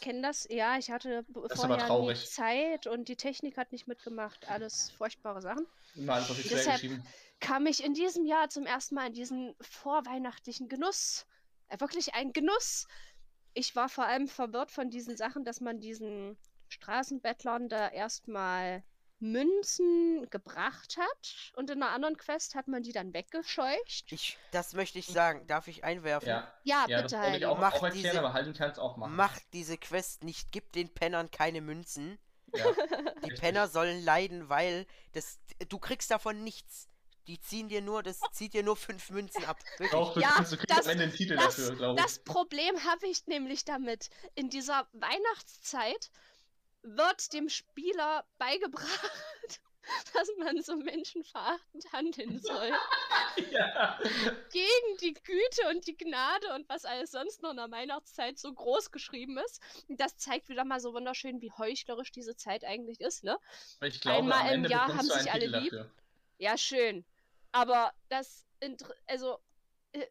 kenne das. Ja, ich hatte aber vorher nie. Zeit und die Technik hat nicht mitgemacht. Alles furchtbare Sachen. Nein, das habe ich Deshalb-. Kam ich in diesem Jahr zum ersten Mal in diesen vorweihnachtlichen Genuss. Äh, wirklich ein Genuss. Ich war vor allem verwirrt von diesen Sachen, dass man diesen Straßenbettlern da erstmal Münzen gebracht hat und in einer anderen Quest hat man die dann weggescheucht. Ich, das möchte ich sagen. Darf ich einwerfen? Ja, Ja, ja bitte, wollte ich auch, Mach auch erklären, diese- aber Halden kann es auch machen. Macht diese Quest nicht, gib den Pennern keine Münzen. Ja, Die richtig. Penner sollen leiden, weil das, du kriegst davon nichts. Die ziehen dir nur, das zieht dir nur fünf Münzen ab. Wirklich. Doch, du, Ja, kannst, du das- den Titel das- dafür, glaube ich. Das Problem habe ich nämlich damit. In dieser Weihnachtszeit wird dem Spieler beigebracht, dass man so menschenverachtend handeln soll. ja. Gegen die Güte und die Gnade und was alles sonst noch in der Weihnachtszeit so groß geschrieben ist. Und Das zeigt wieder mal so wunderschön, wie heuchlerisch diese Zeit eigentlich ist, ne? Ich glaube, Einmal am im Jahr haben sich einen alle lieb. dafür. Ja, schön. Aber das, also, äh,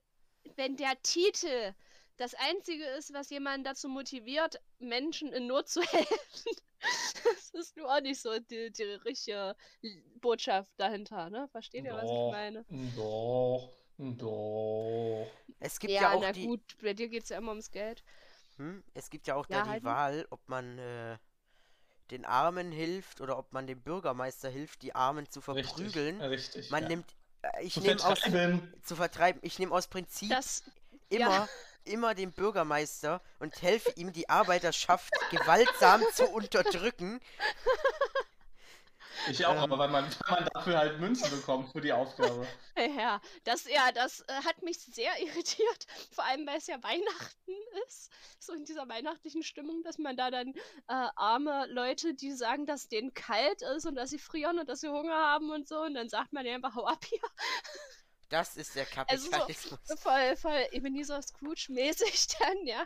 wenn der Titel das Einzige ist, was jemanden dazu motiviert, Menschen in Not zu helfen, das ist nur auch nicht so die, die richtige Botschaft dahinter, ne? Versteht ihr, was ich meine? Doch, doch. Es gibt ja, Ja, auch na die, gut, bei dir geht es ja immer ums Geld. Hm? Es gibt ja auch Ja, da die Heidi? Wahl, ob man äh, den Armen hilft oder ob man dem Bürgermeister hilft, die Armen zu Richtig, verprügeln. richtig. Man ja. nimmt, ich Zu nehme aus, zu vertreiben, ich nehme aus Prinzip Das, immer, ja. immer dem Bürgermeister und helfe ihm, die Arbeiterschaft gewaltsam zu unterdrücken. Ich auch, ähm, aber weil man, weil man dafür halt Münzen bekommt für die Aufgabe. ja, das, ja, das äh, hat mich sehr irritiert. Vor allem, weil es ja Weihnachten ist. So in dieser weihnachtlichen Stimmung, dass man da dann äh, arme Leute, die sagen, dass denen kalt ist und dass sie frieren und dass sie Hunger haben und so. Und dann sagt man ja einfach, hau ab hier. Das ist der Also so- Kapitalismus. Voll, voll Ebenezer Scrooge-mäßig dann, ja.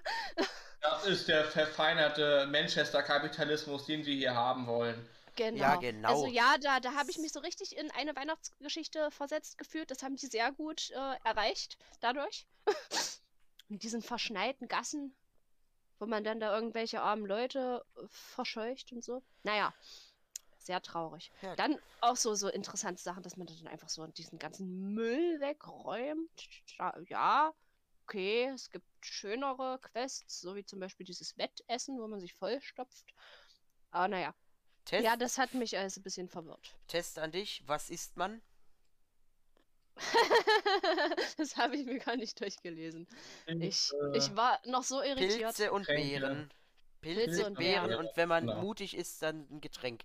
Das ist der verfeinerte Manchester-Kapitalismus, den wir hier haben wollen. Genau. Ja, genau. Also ja, da, da habe ich mich so richtig in eine Weihnachtsgeschichte versetzt gefühlt. Das haben die sehr gut äh, erreicht dadurch. Mit diesen verschneiten Gassen, wo man dann da irgendwelche armen Leute äh, verscheucht und so. Naja, sehr traurig. Ja. Dann auch so, so interessante Sachen, dass man dann einfach so diesen ganzen Müll wegräumt. Ja, ja, okay, es gibt schönere Quests, so wie zum Beispiel dieses Wettessen, wo man sich vollstopft. Aber naja, Test, ja, das hat mich alles ein bisschen verwirrt. Test an dich. Was isst man? das habe ich mir gar nicht durchgelesen. Ich, ich war noch so irritiert. Pilze und. Beeren. Pilze, Pilze und und Beeren. Und wenn man Genau. mutig ist, dann ein Getränk.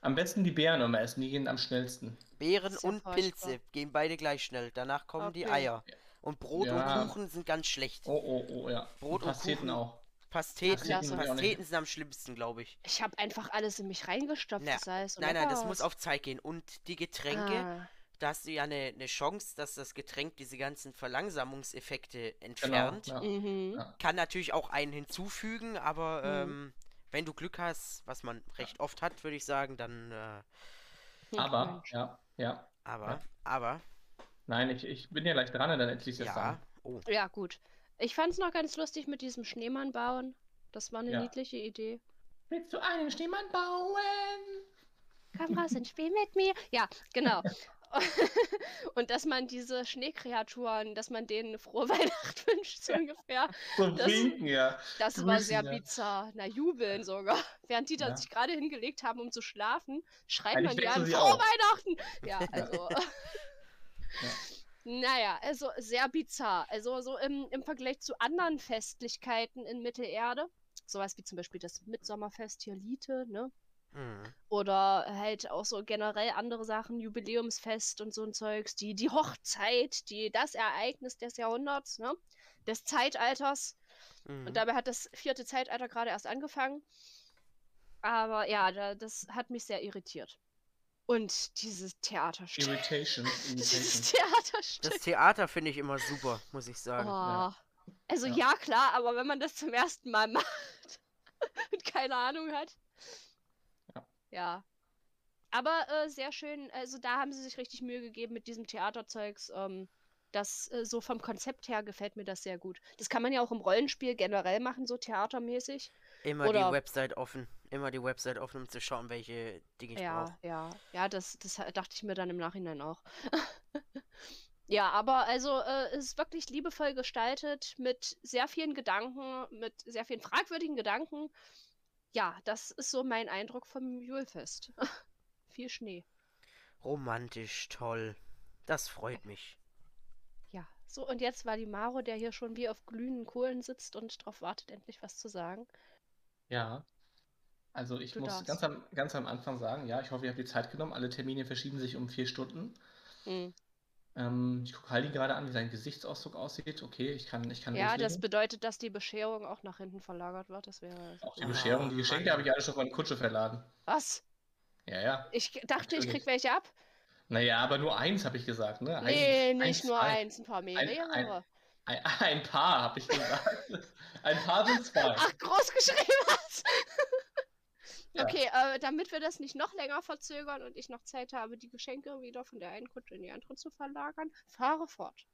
Am besten die Beeren immer essen, die gehen am schnellsten. Beeren ja und. Pilze gehen beide gleich schnell. Danach kommen die Okay. Eier. Und Brot Ja. und Kuchen sind ganz schlecht. Oh, oh, oh, ja. Brot und Pasteten Kuchen. auch. Pasteten, auch Pasteten sind am schlimmsten, glaube ich. Ich habe einfach alles in mich reingestopft, Na, das heißt. Nein, nein, das muss auf Zeit gehen. Und die Getränke, Ah, da hast du ja eine, eine Chance, dass das Getränk diese ganzen Verlangsamungseffekte Genau. entfernt. Ja. mhm. Ja. Kann natürlich auch einen hinzufügen, aber Mhm. ähm, wenn du Glück hast, was man recht oft hat, würde ich sagen, dann. Äh, Aber, ja, ja. aber, Ja. aber, Nein, ich, ich bin ja gleich dran, dann erzähl ich das ja. dann. Oh, Ja, gut. Ich fand es noch ganz lustig mit diesem Schneemann bauen. Das war eine Ja. niedliche Idee. Willst du einen Schneemann bauen? Komm raus und spiel mit mir. Ja, genau. und dass man diese Schneekreaturen, dass man denen eine frohe Weihnacht wünscht, so ungefähr. So Das- winken, ja. Das war Grüßen, sehr ja. bizarr. Na, jubeln sogar. Während die dann Ja. sich gerade hingelegt haben, um zu schlafen, schreit Eigentlich man an, frohe. Weihnachten! Ja, also. Naja, also sehr bizarr. Also so im, im Vergleich zu anderen Festlichkeiten in Mittelerde, sowas wie zum Beispiel das Mitsommerfest hier Lite, ne? hm. Oder halt auch so generell andere Sachen, Jubiläumsfest und so ein Zeugs, die, die Hochzeit, die, das Ereignis des Jahrhunderts, ne? Des Zeitalters. Mhm. Und dabei hat das vierte Zeitalter gerade erst angefangen. Aber ja, da, das hat mich sehr irritiert. Und dieses Theaterstück. Irritation. Dieses. Theaterstück. Das Theater finde ich immer super, muss ich sagen. Oh. Also Ja. ja. klar, aber wenn man das zum ersten Mal macht und keine Ahnung hat. Ja. Ja. Aber äh, sehr schön, also da haben sie sich richtig Mühe gegeben mit diesem Theaterzeugs. Ähm, das äh, so vom Konzept her gefällt mir das sehr gut. Das kann man ja auch im Rollenspiel generell machen, so theatermäßig. Immer Oder- die Website offen. Immer die Website offen, um zu schauen, welche Dinge ich ja, brauche. ja, ja, das, das dachte ich mir dann im Nachhinein auch. ja, aber also äh, es ist wirklich liebevoll gestaltet mit sehr vielen Gedanken, mit sehr vielen fragwürdigen Gedanken. Ja, das ist so mein Eindruck vom Julfest. Viel Schnee. Romantisch, toll. Das freut mich. Ja, so und jetzt war die Maro, der hier schon wie auf glühenden Kohlen sitzt und darauf wartet, endlich was zu sagen. Ja. Also ich Du muss ganz am, ganz am Anfang sagen, ja, ich hoffe, ihr habt die Zeit genommen. Alle Termine verschieben sich um vier Stunden. Hm. Ähm, ich gucke Heidi gerade an, wie sein Gesichtsausdruck aussieht. Okay, ich kann, ich kann Ja, das loslegen. bedeutet, dass die Bescherung auch nach hinten verlagert wird. Das wäre. Auch die Bescherung, die Geschenke Mann. habe ich alle schon von der Kutsche verladen. Was? Ja, ja. Ich dachte, ich krieg welche ab. Naja, aber nur eins habe ich gesagt, ne? Ein, Nee, nicht eins, nur ein, eins, ein paar mehrere. ein- Ein, ein Paar, habe ich gesagt. ein Paar sind zwei. Ach, groß geschrieben hast. Okay, äh, damit wir das nicht noch länger verzögern und ich noch Zeit habe, die Geschenke wieder von der einen Kutsche in die andere zu verlagern, fahre fort.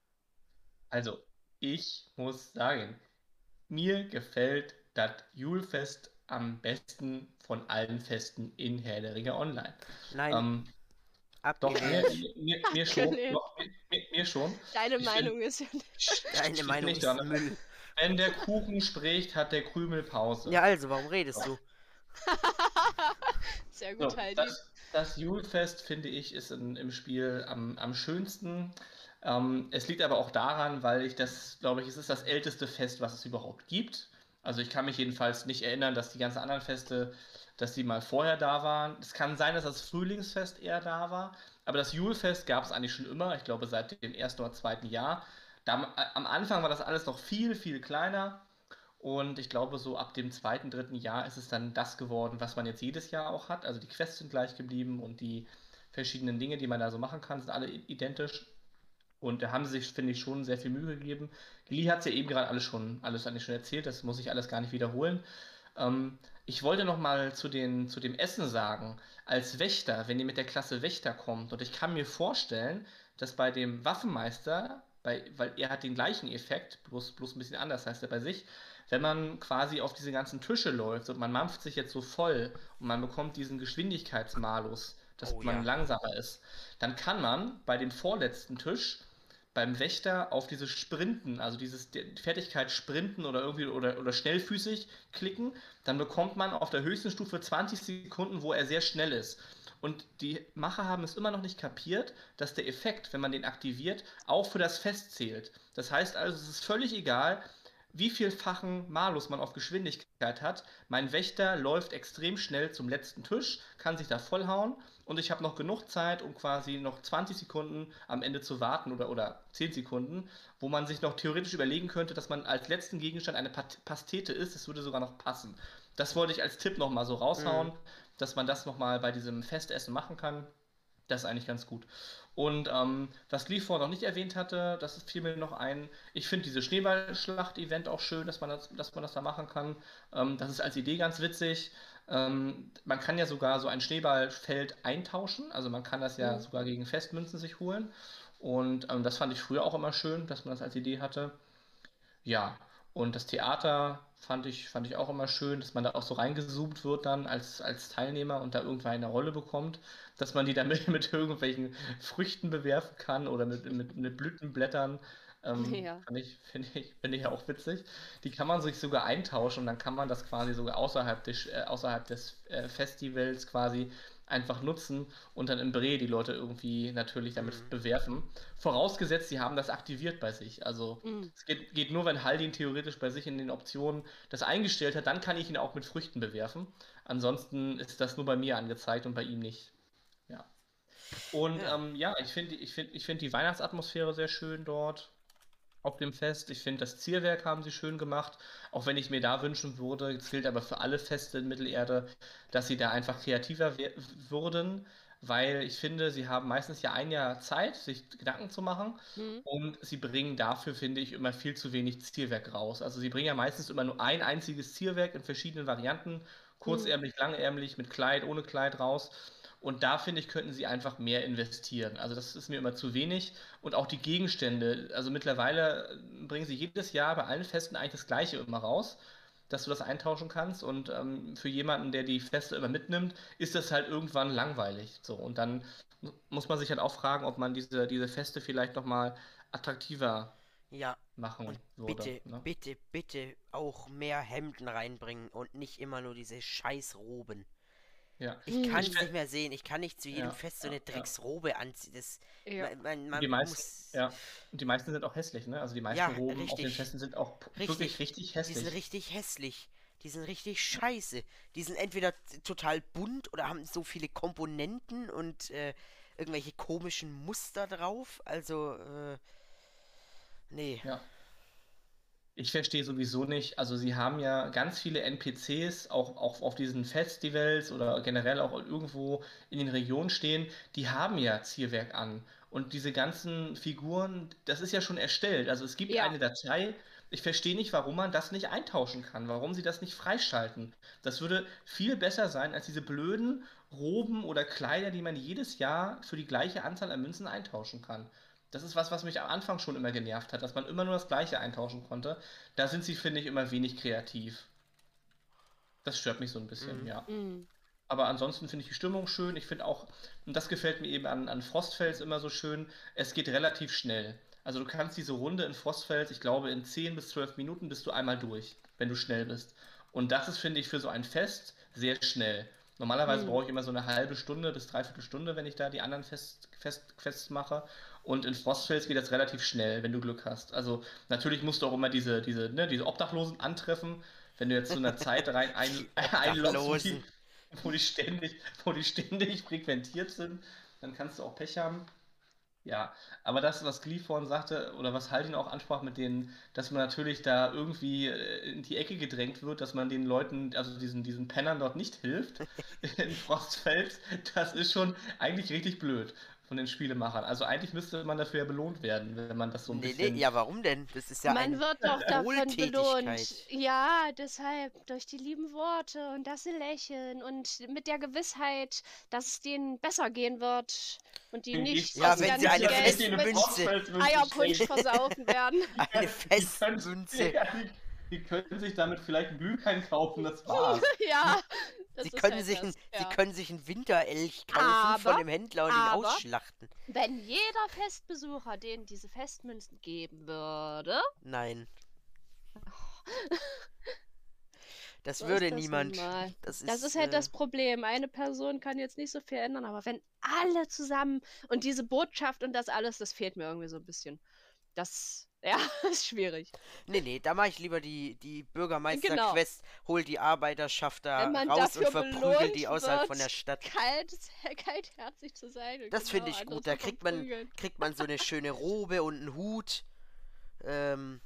Also, ich muss sagen, mir gefällt das Julfest am besten von allen Festen in Herr der Ringe Online. Nein, Ähm, doch, mir, mir, mir schon. Doch, mir, mir, schon. Deine Ich Meinung ist ja nicht. Deine Meinung nicht ist dran. Müll. Wenn der Kuchen spricht, hat der Krümel Pause. Ja, also, warum redest du? Sehr So, gut, Heidi. das, das Julfest, finde ich, ist in, im Spiel am, am schönsten. Ähm, es liegt aber auch daran, weil ich das, glaube ich, es ist das älteste Fest, was es überhaupt gibt. Also ich kann mich jedenfalls nicht erinnern, dass die ganzen anderen Feste, dass die mal vorher da waren. Es kann sein, dass das Frühlingsfest eher da war, aber das Julfest gab es eigentlich schon immer, ich glaube seit dem ersten oder zweiten Jahr. Da, am Anfang war das alles noch viel, viel kleiner. Und ich glaube, so ab dem zweiten, dritten Jahr ist es dann das geworden, was man jetzt jedes Jahr auch hat. Also die Quests sind gleich geblieben und die verschiedenen Dinge, die man da so machen kann, sind alle identisch. Und da haben sie sich, finde ich, schon sehr viel Mühe gegeben. Lee hat es ja eben gerade alles schon, alles eigentlich schon erzählt, das muss ich alles gar nicht wiederholen. Ähm, ich wollte noch mal zu, den, zu dem Essen sagen, als Wächter, wenn ihr mit der Klasse Wächter kommt, und ich kann mir vorstellen, dass bei dem Waffenmeister, bei, weil er hat den gleichen Effekt, bloß, bloß ein bisschen anders heißt er bei sich, wenn man quasi auf diese ganzen Tische läuft und man mampft sich jetzt so voll und man bekommt diesen Geschwindigkeitsmalus, dass Oh man ja. langsamer ist, dann kann man bei dem vorletzten Tisch beim Wächter auf dieses Sprinten, also dieses die Fertigkeit Sprinten oder irgendwie oder, oder schnellfüßig klicken, dann bekommt man auf der höchsten Stufe 20 Sekunden, wo er sehr schnell ist. Und die Macher haben es immer noch nicht kapiert, dass der Effekt, wenn man den aktiviert, auch für das Fest zählt. Das heißt also, es ist völlig egal, wie vielfachen Malus man auf Geschwindigkeit hat. Mein Wächter läuft extrem schnell zum letzten Tisch, kann sich da vollhauen und ich habe noch genug Zeit, um quasi noch 20 Sekunden am Ende zu warten oder, oder 10 Sekunden, wo man sich noch theoretisch überlegen könnte, dass man als letzten Gegenstand eine Pastete ist. Das würde sogar noch passen. Das wollte ich als Tipp nochmal so raushauen, mhm. dass man das nochmal bei diesem Festessen machen kann. Das ist eigentlich ganz gut. Und ähm, was Gleeford noch nicht erwähnt hatte, das fiel mir noch ein. Ich finde diese Schneeballschlacht-Event auch schön, dass man das, dass man das da machen kann. Ähm, das ist als Idee ganz witzig. Ähm, man kann ja sogar so ein Schneeballfeld eintauschen. Also man kann das ja mhm. sogar gegen Festmünzen sich holen. Und ähm, das fand ich früher auch immer schön, dass man das als Idee hatte. Ja, und das Theater fand ich, fand ich auch immer schön, dass man da auch so reingezoomt wird dann als, als Teilnehmer und da irgendwann eine Rolle bekommt, dass man die dann mit, mit irgendwelchen Früchten bewerfen kann oder mit, mit, mit Blütenblättern. Ähm, ja. Finde ich, find ich, find ich auch witzig. Die kann man sich sogar eintauschen und dann kann man das quasi sogar außerhalb des, äh, außerhalb des äh, Festivals quasi einfach nutzen und dann im Bre die Leute irgendwie natürlich damit mhm. bewerfen. Vorausgesetzt, sie haben das aktiviert bei sich. Also mhm. es geht, geht, nur, wenn Haldin theoretisch bei sich in den Optionen das eingestellt hat, dann kann ich ihn auch mit Früchten bewerfen. Ansonsten ist das nur bei mir angezeigt und bei ihm nicht. Ja. Und ja, ähm, ja ich finde ich find, ich find die Weihnachtsatmosphäre sehr schön dort auf dem Fest. Ich finde, das Zielwerk haben sie schön gemacht, auch wenn ich mir da wünschen würde, es gilt aber für alle Feste in Mittelerde, dass sie da einfach kreativer würden, weil ich finde, sie haben meistens ja ein Jahr Zeit, sich Gedanken zu machen mhm. und sie bringen dafür, finde ich, immer viel zu wenig Zielwerk raus. Also sie bringen ja meistens immer nur ein einziges Zielwerk in verschiedenen Varianten, kurzärmlich, mhm. langärmlich, mit Kleid, ohne Kleid raus. Und da finde ich, könnten sie einfach mehr investieren. Also das ist mir immer zu wenig. Und auch die Gegenstände. Also mittlerweile bringen sie jedes Jahr bei allen Festen eigentlich das gleiche immer raus, dass du das eintauschen kannst. Und ähm, für jemanden, der die Feste immer mitnimmt, ist das halt irgendwann langweilig. So, und dann muss man sich halt auch fragen, ob man diese, diese Feste vielleicht nochmal attraktiver ja. machen und würde. Bitte, ne? bitte, bitte auch mehr Hemden reinbringen und nicht immer nur diese Scheißroben. Ja. Ich kann es nicht mehr sehen. Ich kann nicht zu jedem ja, Fest so eine Drecksrobe anziehen. Das, man, man, man die, meist, ja. Und die meisten sind auch hässlich, ne? Also die meisten ja, Roben richtig. auf den Festen sind auch richtig. wirklich richtig hässlich. Die sind richtig hässlich. Die sind richtig scheiße. Die sind entweder total bunt oder haben so viele Komponenten und äh, irgendwelche komischen Muster drauf. Also, äh, nee. Ja. Ich verstehe sowieso nicht, also sie haben ja ganz viele NPCs, auch, auch auf diesen Festivals oder generell auch irgendwo in den Regionen stehen, die haben ja Zielwerk an. Und diese ganzen Figuren, das ist ja schon erstellt. Also es gibt ja. eine Datei, ich verstehe nicht, warum man das nicht eintauschen kann, warum sie das nicht freischalten. Das würde viel besser sein als diese blöden Roben oder Kleider, die man jedes Jahr für die gleiche Anzahl an Münzen eintauschen kann. Das ist was, was mich am Anfang schon immer genervt hat, dass man immer nur das Gleiche eintauschen konnte. Da sind sie, finde ich, immer wenig kreativ. Das stört mich so ein bisschen, mhm. ja. Mhm. Aber ansonsten finde ich die Stimmung schön. Ich finde auch, und das gefällt mir eben an, an Frostfels immer so schön, es geht relativ schnell. Also du kannst diese Runde in Frostfels, ich glaube, in 10 bis 12 Minuten bist du einmal durch, wenn du schnell bist. Und das ist, finde ich, für so ein Fest sehr schnell. Normalerweise mhm. brauche ich immer so eine halbe Stunde bis dreiviertel Stunde, wenn ich da die anderen Fest, Fest, Fests mache. Und in Frostfels geht das relativ schnell, wenn du Glück hast. Also natürlich musst du auch immer diese, diese, ne, diese Obdachlosen antreffen. Wenn du jetzt zu einer Zeit rein ein, einloggst, wo die ständig, wo die ständig frequentiert sind, dann kannst du auch Pech haben. Ja, aber das, was Glee vorhin sagte, oder was Haldin auch ansprach mit denen, dass man natürlich da irgendwie äh, in die Ecke gedrängt wird, dass man den Leuten, also diesen, diesen Pennern dort nicht hilft in Frostfels, das ist schon eigentlich richtig blöd von den Spielemachern. Also eigentlich müsste man dafür ja belohnt werden, wenn man das so ein nee, bisschen... Nee, ja, warum denn? Das ist ja Man wird doch davon belohnt. Ja, deshalb durch die lieben Worte und das Lächeln und mit der Gewissheit, dass es denen besser gehen wird und die nicht ja, wenn sie eine feste Münze Eierpunsch versaufen werden. Eine feste Münze. Die können sich damit vielleicht einen Glühwein kaufen, das war's. ja, Sie können, halt sich das, ein, ja. sie können sich einen Winterelch kaufen aber, von dem Händler und ihn ausschlachten. Wenn jeder Festbesucher denen diese Festmünzen geben würde. Nein. Das so würde das niemand. Das ist, das ist halt äh... das Problem. Eine Person kann jetzt nicht so viel ändern, aber wenn alle zusammen und diese Botschaft und das alles, das fehlt mir irgendwie so ein bisschen. Das, ja, ist schwierig. Nee, nee, da mache ich lieber die, die Genau. Bürgermeister-Quest, hol die Arbeiterschaft da raus und verprügel die außerhalb wird, von der Stadt. Kalt, kaltherzig zu sein. Das finde genau ich andere gut. Da kriegt man, kriegt man so eine schöne Robe und einen Hut. Ähm,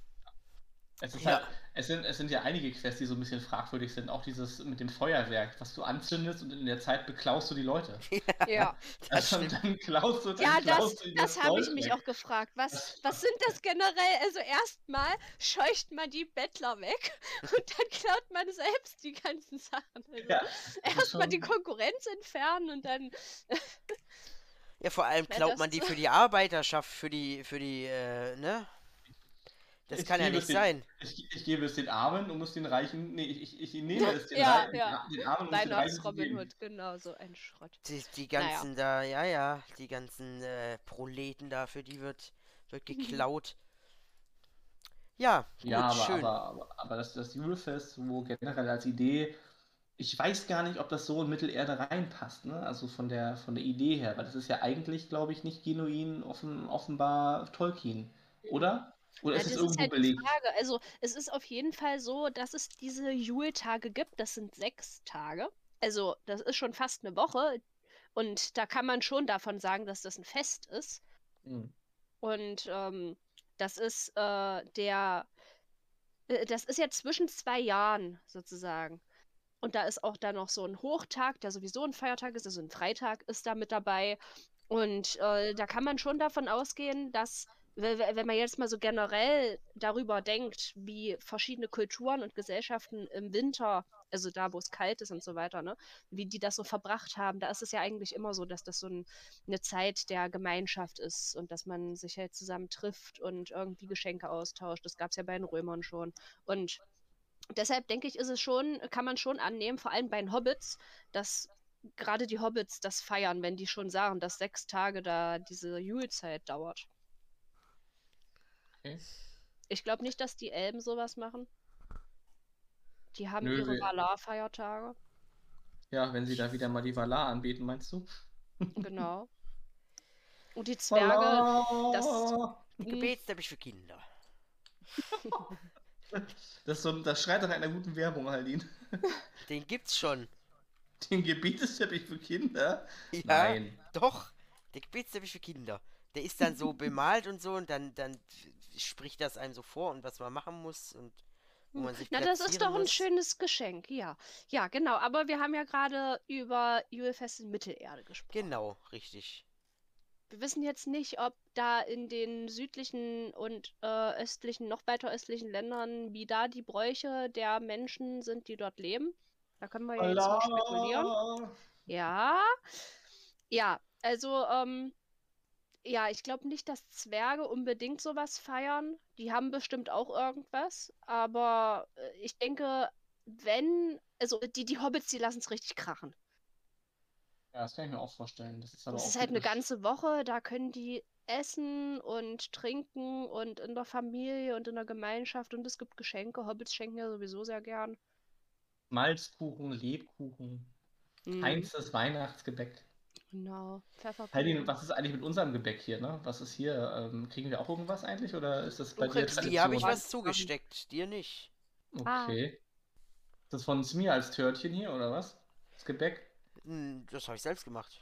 Es, ist Ja. halt, es, sind, es sind ja einige Quests, die so ein bisschen fragwürdig sind. Auch dieses mit dem Feuerwerk, was du anzündest und in der Zeit beklaust du die Leute. Ja, das Also stimmt. dann klaust du, dann ja das, klaust du ihnen das habe ich mich auch gefragt. Was, was sind das generell? Also erstmal scheucht man die Bettler weg und dann klaut man selbst die ganzen Sachen. Also Ja, erstmal die Konkurrenz entfernen und dann. Ja, vor allem klaut das man die für die Arbeiterschaft, für die, für die, äh, ne? Das Ich kann ja nicht den- sein. Ich, ich gebe es den Armen und muss den Reichen. Nee, ich, ich, ich nehme es den, Ja, Rei- ja. den Armen und muss den Reichen zu geben. Hood, genau, so ein Schrott. Die, die Naja. ganzen da, ja, ja, die ganzen äh, Proleten da, für die wird, wird geklaut. Ja, gut, Ja, aber, schön. aber, aber, aber das, das Julefest, wo generell als Idee, ich weiß gar nicht, ob das so in Mittelerde reinpasst, ne? Also von der, von der Idee her, weil das ist ja eigentlich, glaube ich, nicht genuin offen, offenbar Tolkien, oder? Oder Ja, ist es das ist irgendwo halt die belegt? Also, es ist auf jeden Fall so, dass es diese Jule-Tage gibt. Das sind sechs Tage. Also, das ist schon fast eine Woche. Und da kann man schon davon sagen, dass das ein Fest ist. Hm. Und ähm, das ist äh, der, äh, das ist ja zwischen zwei Jahren sozusagen. Und da ist auch dann noch so ein Hochtag, der sowieso ein Feiertag ist, also ein Freitag ist da mit dabei. Und äh, da kann man schon davon ausgehen, dass, wenn man jetzt mal so generell darüber denkt, wie verschiedene Kulturen und Gesellschaften im Winter, also da, wo es kalt ist und so weiter, ne, wie die das so verbracht haben, da ist es ja eigentlich immer so, dass das so ein, eine Zeit der Gemeinschaft ist und dass man sich halt zusammen trifft und irgendwie Geschenke austauscht. Das gab es ja bei den Römern schon. Und deshalb denke ich, ist es schon, kann man schon annehmen, vor allem bei den Hobbits, dass gerade die Hobbits das feiern, wenn die schon sagen, dass sechs Tage da diese Julezeit dauert. Ich glaube nicht, dass die Elben sowas machen. Die haben Nö, ihre Valar-Feiertage. Ja, wenn sie da wieder mal die Valar anbeten, meinst du? Genau. Und die Zwerge, das- Valar! Mhm. Gebetsteppich für Kinder. Das, ist so, das schreit nach einer guten Werbung, Aldin. Den gibt's schon. Den Gebetesteppich für Kinder? Ja, Nein. doch. Der Gebetsteppich für Kinder. Der ist dann so bemalt und so und dann, dann spricht das einem so vor und was man machen muss und wo man sich Na, das ist doch ein muss. schönes Geschenk, ja. Ja, genau. Aber wir haben ja gerade über Julfest in Mittelerde gesprochen. Genau, richtig. Wir wissen jetzt nicht, ob da in den südlichen und äh, östlichen, noch weiter östlichen Ländern, wie da die Bräuche der Menschen sind, die dort leben. Da können wir ja jetzt noch spekulieren. Ja. Ja, also, ähm, ja, ich glaube nicht, dass Zwerge unbedingt sowas feiern. Die haben bestimmt auch irgendwas. Aber äh, ich denke, wenn, also die, die Hobbits, die lassen es richtig krachen. Ja, das kann ich mir auch vorstellen. Das ist Das ist halt eine ganze Woche, da können die essen und trinken und in der Familie und in der Gemeinschaft und es gibt Geschenke. Hobbits schenken ja sowieso sehr gern. Malzkuchen, Lebkuchen, Mhm, feinstes Weihnachtsgebäck. Genau. Heidin, was ist eigentlich mit unserem Gebäck hier, ne? Was ist hier? Ähm, kriegen wir auch irgendwas eigentlich oder ist das Du bei dir kriegst- Die habe ich Tradition? was zugesteckt, dir nicht. Ah. Okay. Ist das von mir als Törtchen hier oder was? Das Gebäck? Hm, Das habe ich selbst gemacht.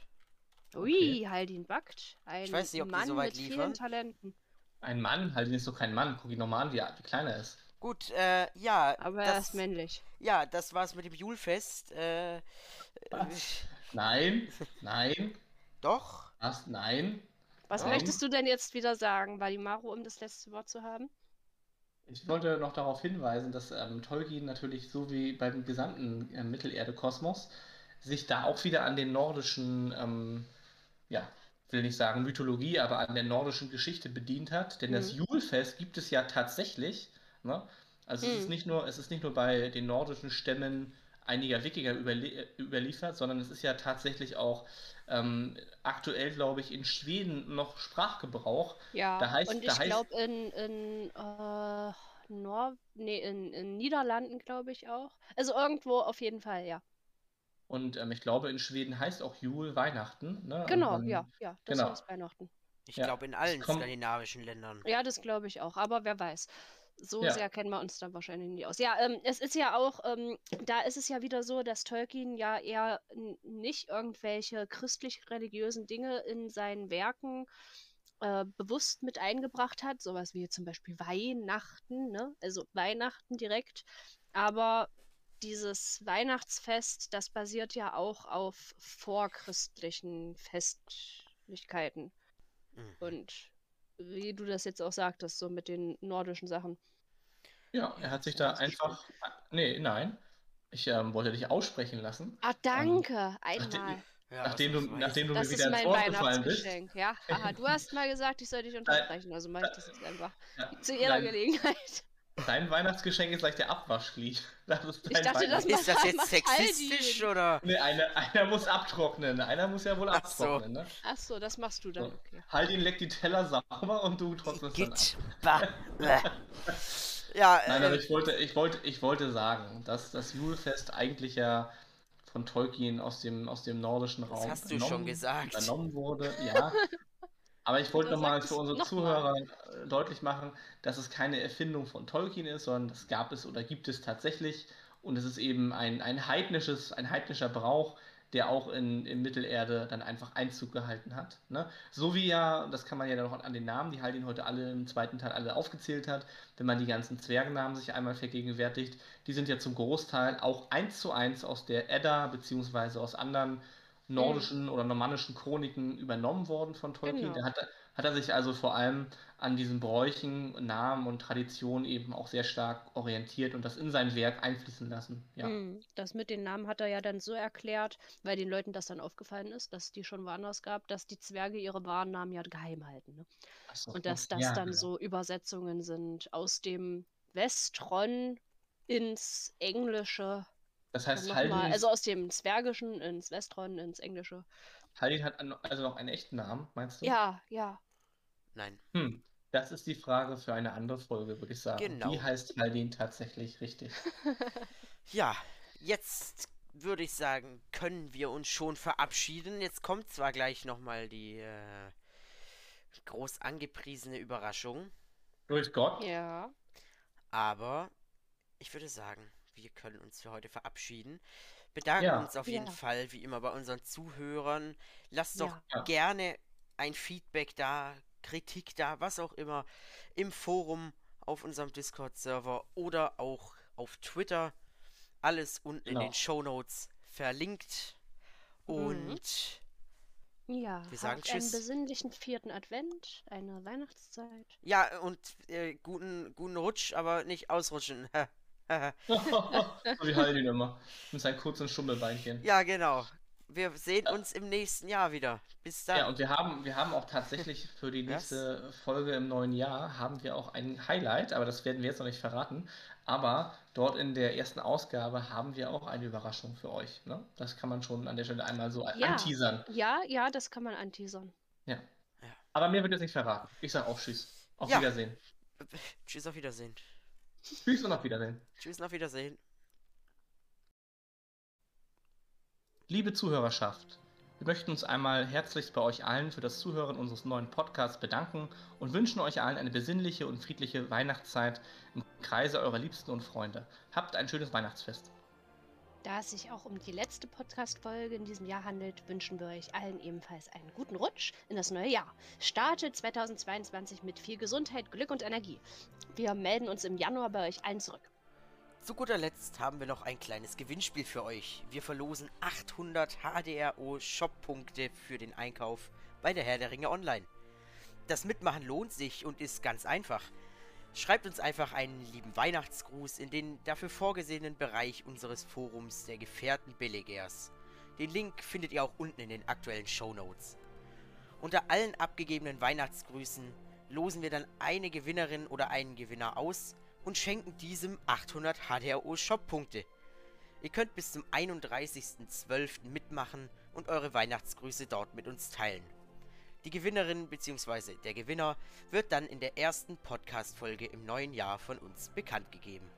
Ui, Haldin backt. Ein weiß nicht, ob die Mann so weit mit liefern. vielen Talenten. Ein Mann? Heidin ist doch kein Mann. Guck ihn nochmal an, wie, wie klein er ist. Gut, äh, ja, Aber er das, ist männlich. ja, das war's mit dem Julfest. Äh? Nein, nein, doch. was? Nein. Was Warum? möchtest du denn jetzt wieder sagen, Valimaro, um das letzte Wort zu haben? Ich wollte noch darauf hinweisen, dass ähm, Tolkien natürlich so wie beim gesamten äh, Mittelerde-Kosmos sich da auch wieder an den nordischen, ähm, ja, will nicht sagen Mythologie, aber an der nordischen Geschichte bedient hat. Denn das Mhm. Julfest gibt es ja tatsächlich. Ne? Also es ist Mhm. nicht nur, es ist nicht nur bei den nordischen Stämmen einiger Wikinger überlie äh, überliefert, sondern es ist ja tatsächlich auch ähm, aktuell, glaube ich, in Schweden noch Sprachgebrauch. Ja, Da heißt- und ich glaube in, in äh, Nor nee, in, in Niederlanden, glaube ich auch. Also irgendwo auf jeden Fall, ja. Und ähm, ich glaube, in Schweden heißt auch Jul Weihnachten. Ne? Genau, man- ja, ja, das genau. heißt Weihnachten. Ich Ja, glaube in allen skandinavischen Ländern. Ja, das glaube ich auch, aber wer weiß. So Ja. sehr kennen wir uns da wahrscheinlich nicht aus. Ja, ähm, es ist ja auch, ähm, da ist es ja wieder so, dass Tolkien ja eher nicht irgendwelche christlich-religiösen Dinge in seinen Werken äh, bewusst mit eingebracht hat, sowas wie zum Beispiel Weihnachten, ne? Also Weihnachten direkt. Aber dieses Weihnachtsfest, das basiert ja auch auf vorchristlichen Festlichkeiten. Mhm. Und wie du das jetzt auch sagtest, so mit den nordischen Sachen. Ja, er hat sich da einfach. Nee, nein. Ich ähm, wollte dich aussprechen lassen. Ah, danke, nachdem- einmal. Ja, nachdem du, nachdem du mir Das wieder ist ins mein Wort gefallen bist. Weihnachtsgeschenk, ja. Aha, du hast mal gesagt, ich soll dich unterbrechen, also mache ich das jetzt einfach. Ja, Zu ihrer dein, Gelegenheit. Dein Weihnachtsgeschenk ist gleich der Abwaschglied. Das ist Ich dein dachte, das Ist das jetzt sexistisch oder? Nee, eine, einer muss abtrocknen. Einer muss ja wohl Ach so. abtrocknen, ne? Ach so, das machst du dann, So. okay. Haldin leckt die Teller sauber und du trocknest dann ab. Ja, Nein, aber äh, ich wollte, ich wollte, ich wollte sagen, dass das Julefest eigentlich ja von Tolkien aus dem, aus dem nordischen Das Raum hast du schon gesagt. übernommen wurde. Ja. Aber ich wollte nochmal für unsere noch Zuhörer äh, deutlich machen, dass es keine Erfindung von Tolkien ist, sondern das gab es oder gibt es tatsächlich. Und es ist eben ein, ein heidnisches, ein heidnischer Brauch, der auch in, in Mittelerde dann einfach Einzug gehalten hat. Ne? So wie ja, das kann man ja dann noch an den Namen, die Haldin heute alle im zweiten Teil alle aufgezählt hat, wenn man die ganzen Zwergennamen sich einmal vergegenwärtigt, die sind ja zum Großteil auch eins zu eins aus der Edda beziehungsweise aus anderen nordischen oder normannischen Chroniken übernommen worden von Tolkien. Genau. Der hat, hat er sich also vor allem an diesen Bräuchen, Namen und Traditionen eben auch sehr stark orientiert und das in sein Werk einfließen lassen. Ja. Mm, Das mit den Namen hat er ja dann so erklärt, weil den Leuten das dann aufgefallen ist, dass die schon woanders gab, dass die Zwerge ihre wahren Namen ja geheim halten. Ne? So, Und dass das ja, dann genau. so Übersetzungen sind aus dem Westron ins Englische. Das heißt, Haldin, also aus dem Zwergischen ins Westron, ins Englische. Haldin hat also noch einen echten Namen, meinst du? Ja, ja. nein. Hm, das ist die Frage für eine andere Folge, würde ich sagen. Genau. Wie heißt Haldin tatsächlich richtig? Ja, jetzt würde ich sagen, können wir uns schon verabschieden. Jetzt kommt zwar gleich nochmal die äh, groß angepriesene Überraschung, Durch Gott? Ja. aber ich würde sagen, wir können uns für heute verabschieden. Bedanken Ja. uns auf jeden Ja. Fall, wie immer, bei unseren Zuhörern. Lasst doch gerne ein Feedback da, Kritik da, was auch immer, im Forum, auf unserem Discord-Server oder auch auf Twitter. Alles unten in Genau. den Show Notes verlinkt. Mhm. Und Ja, Wir sagen habt einen Tschüss. besinnlichen vierten Advent, eine Weihnachtszeit. ja, und äh, guten, guten Rutsch, aber nicht ausrutschen. so wie Haldin immer. Mit seinen kurzen Schummelbeinchen. ja, genau. Wir sehen uns im nächsten Jahr wieder. Bis dann. Ja, und wir haben, wir haben auch tatsächlich für die nächste Folge im neuen Jahr haben wir auch ein Highlight, aber das werden wir jetzt noch nicht verraten. Aber dort in der ersten Ausgabe haben wir auch eine Überraschung für euch. Ne? Das kann man schon an der Stelle einmal so Ja. anteasern. Ja, ja, das kann man anteasern. Ja. Aber mehr wird jetzt nicht verraten. Ich sag auch Tschüss. Auf Ja. Wiedersehen. Tschüss, auf Wiedersehen. Tschüss und auf Wiedersehen. Tschüss, auf Wiedersehen. Liebe Zuhörerschaft, wir möchten uns einmal herzlichst bei euch allen für das Zuhören unseres neuen Podcasts bedanken und wünschen euch allen eine besinnliche und friedliche Weihnachtszeit im Kreise eurer Liebsten und Freunde. Habt ein schönes Weihnachtsfest. Da es sich auch um die letzte Podcast-Folge in diesem Jahr handelt, wünschen wir euch allen ebenfalls einen guten Rutsch in das neue Jahr. Startet 2022 mit viel Gesundheit, Glück und Energie. Wir melden uns im Januar bei euch allen zurück. Zu guter Letzt haben wir noch ein kleines Gewinnspiel für euch. Wir verlosen 800 HDRO Shop-Punkte für den Einkauf bei der Herr der Ringe Online. Das Mitmachen lohnt sich und ist ganz einfach. Schreibt uns einfach einen lieben Weihnachtsgruß in den dafür vorgesehenen Bereich unseres Forums der Gefährten Belegers. Den Link findet ihr auch unten in den aktuellen Show Notes. Unter allen abgegebenen Weihnachtsgrüßen losen wir dann eine Gewinnerin oder einen Gewinner aus und schenken diesem 800 HDRO Shop-Punkte. Ihr könnt bis zum 31.12. mitmachen und eure Weihnachtsgrüße dort mit uns teilen. Die Gewinnerin bzw. der Gewinner wird dann in der ersten Podcast-Folge im neuen Jahr von uns bekannt gegeben.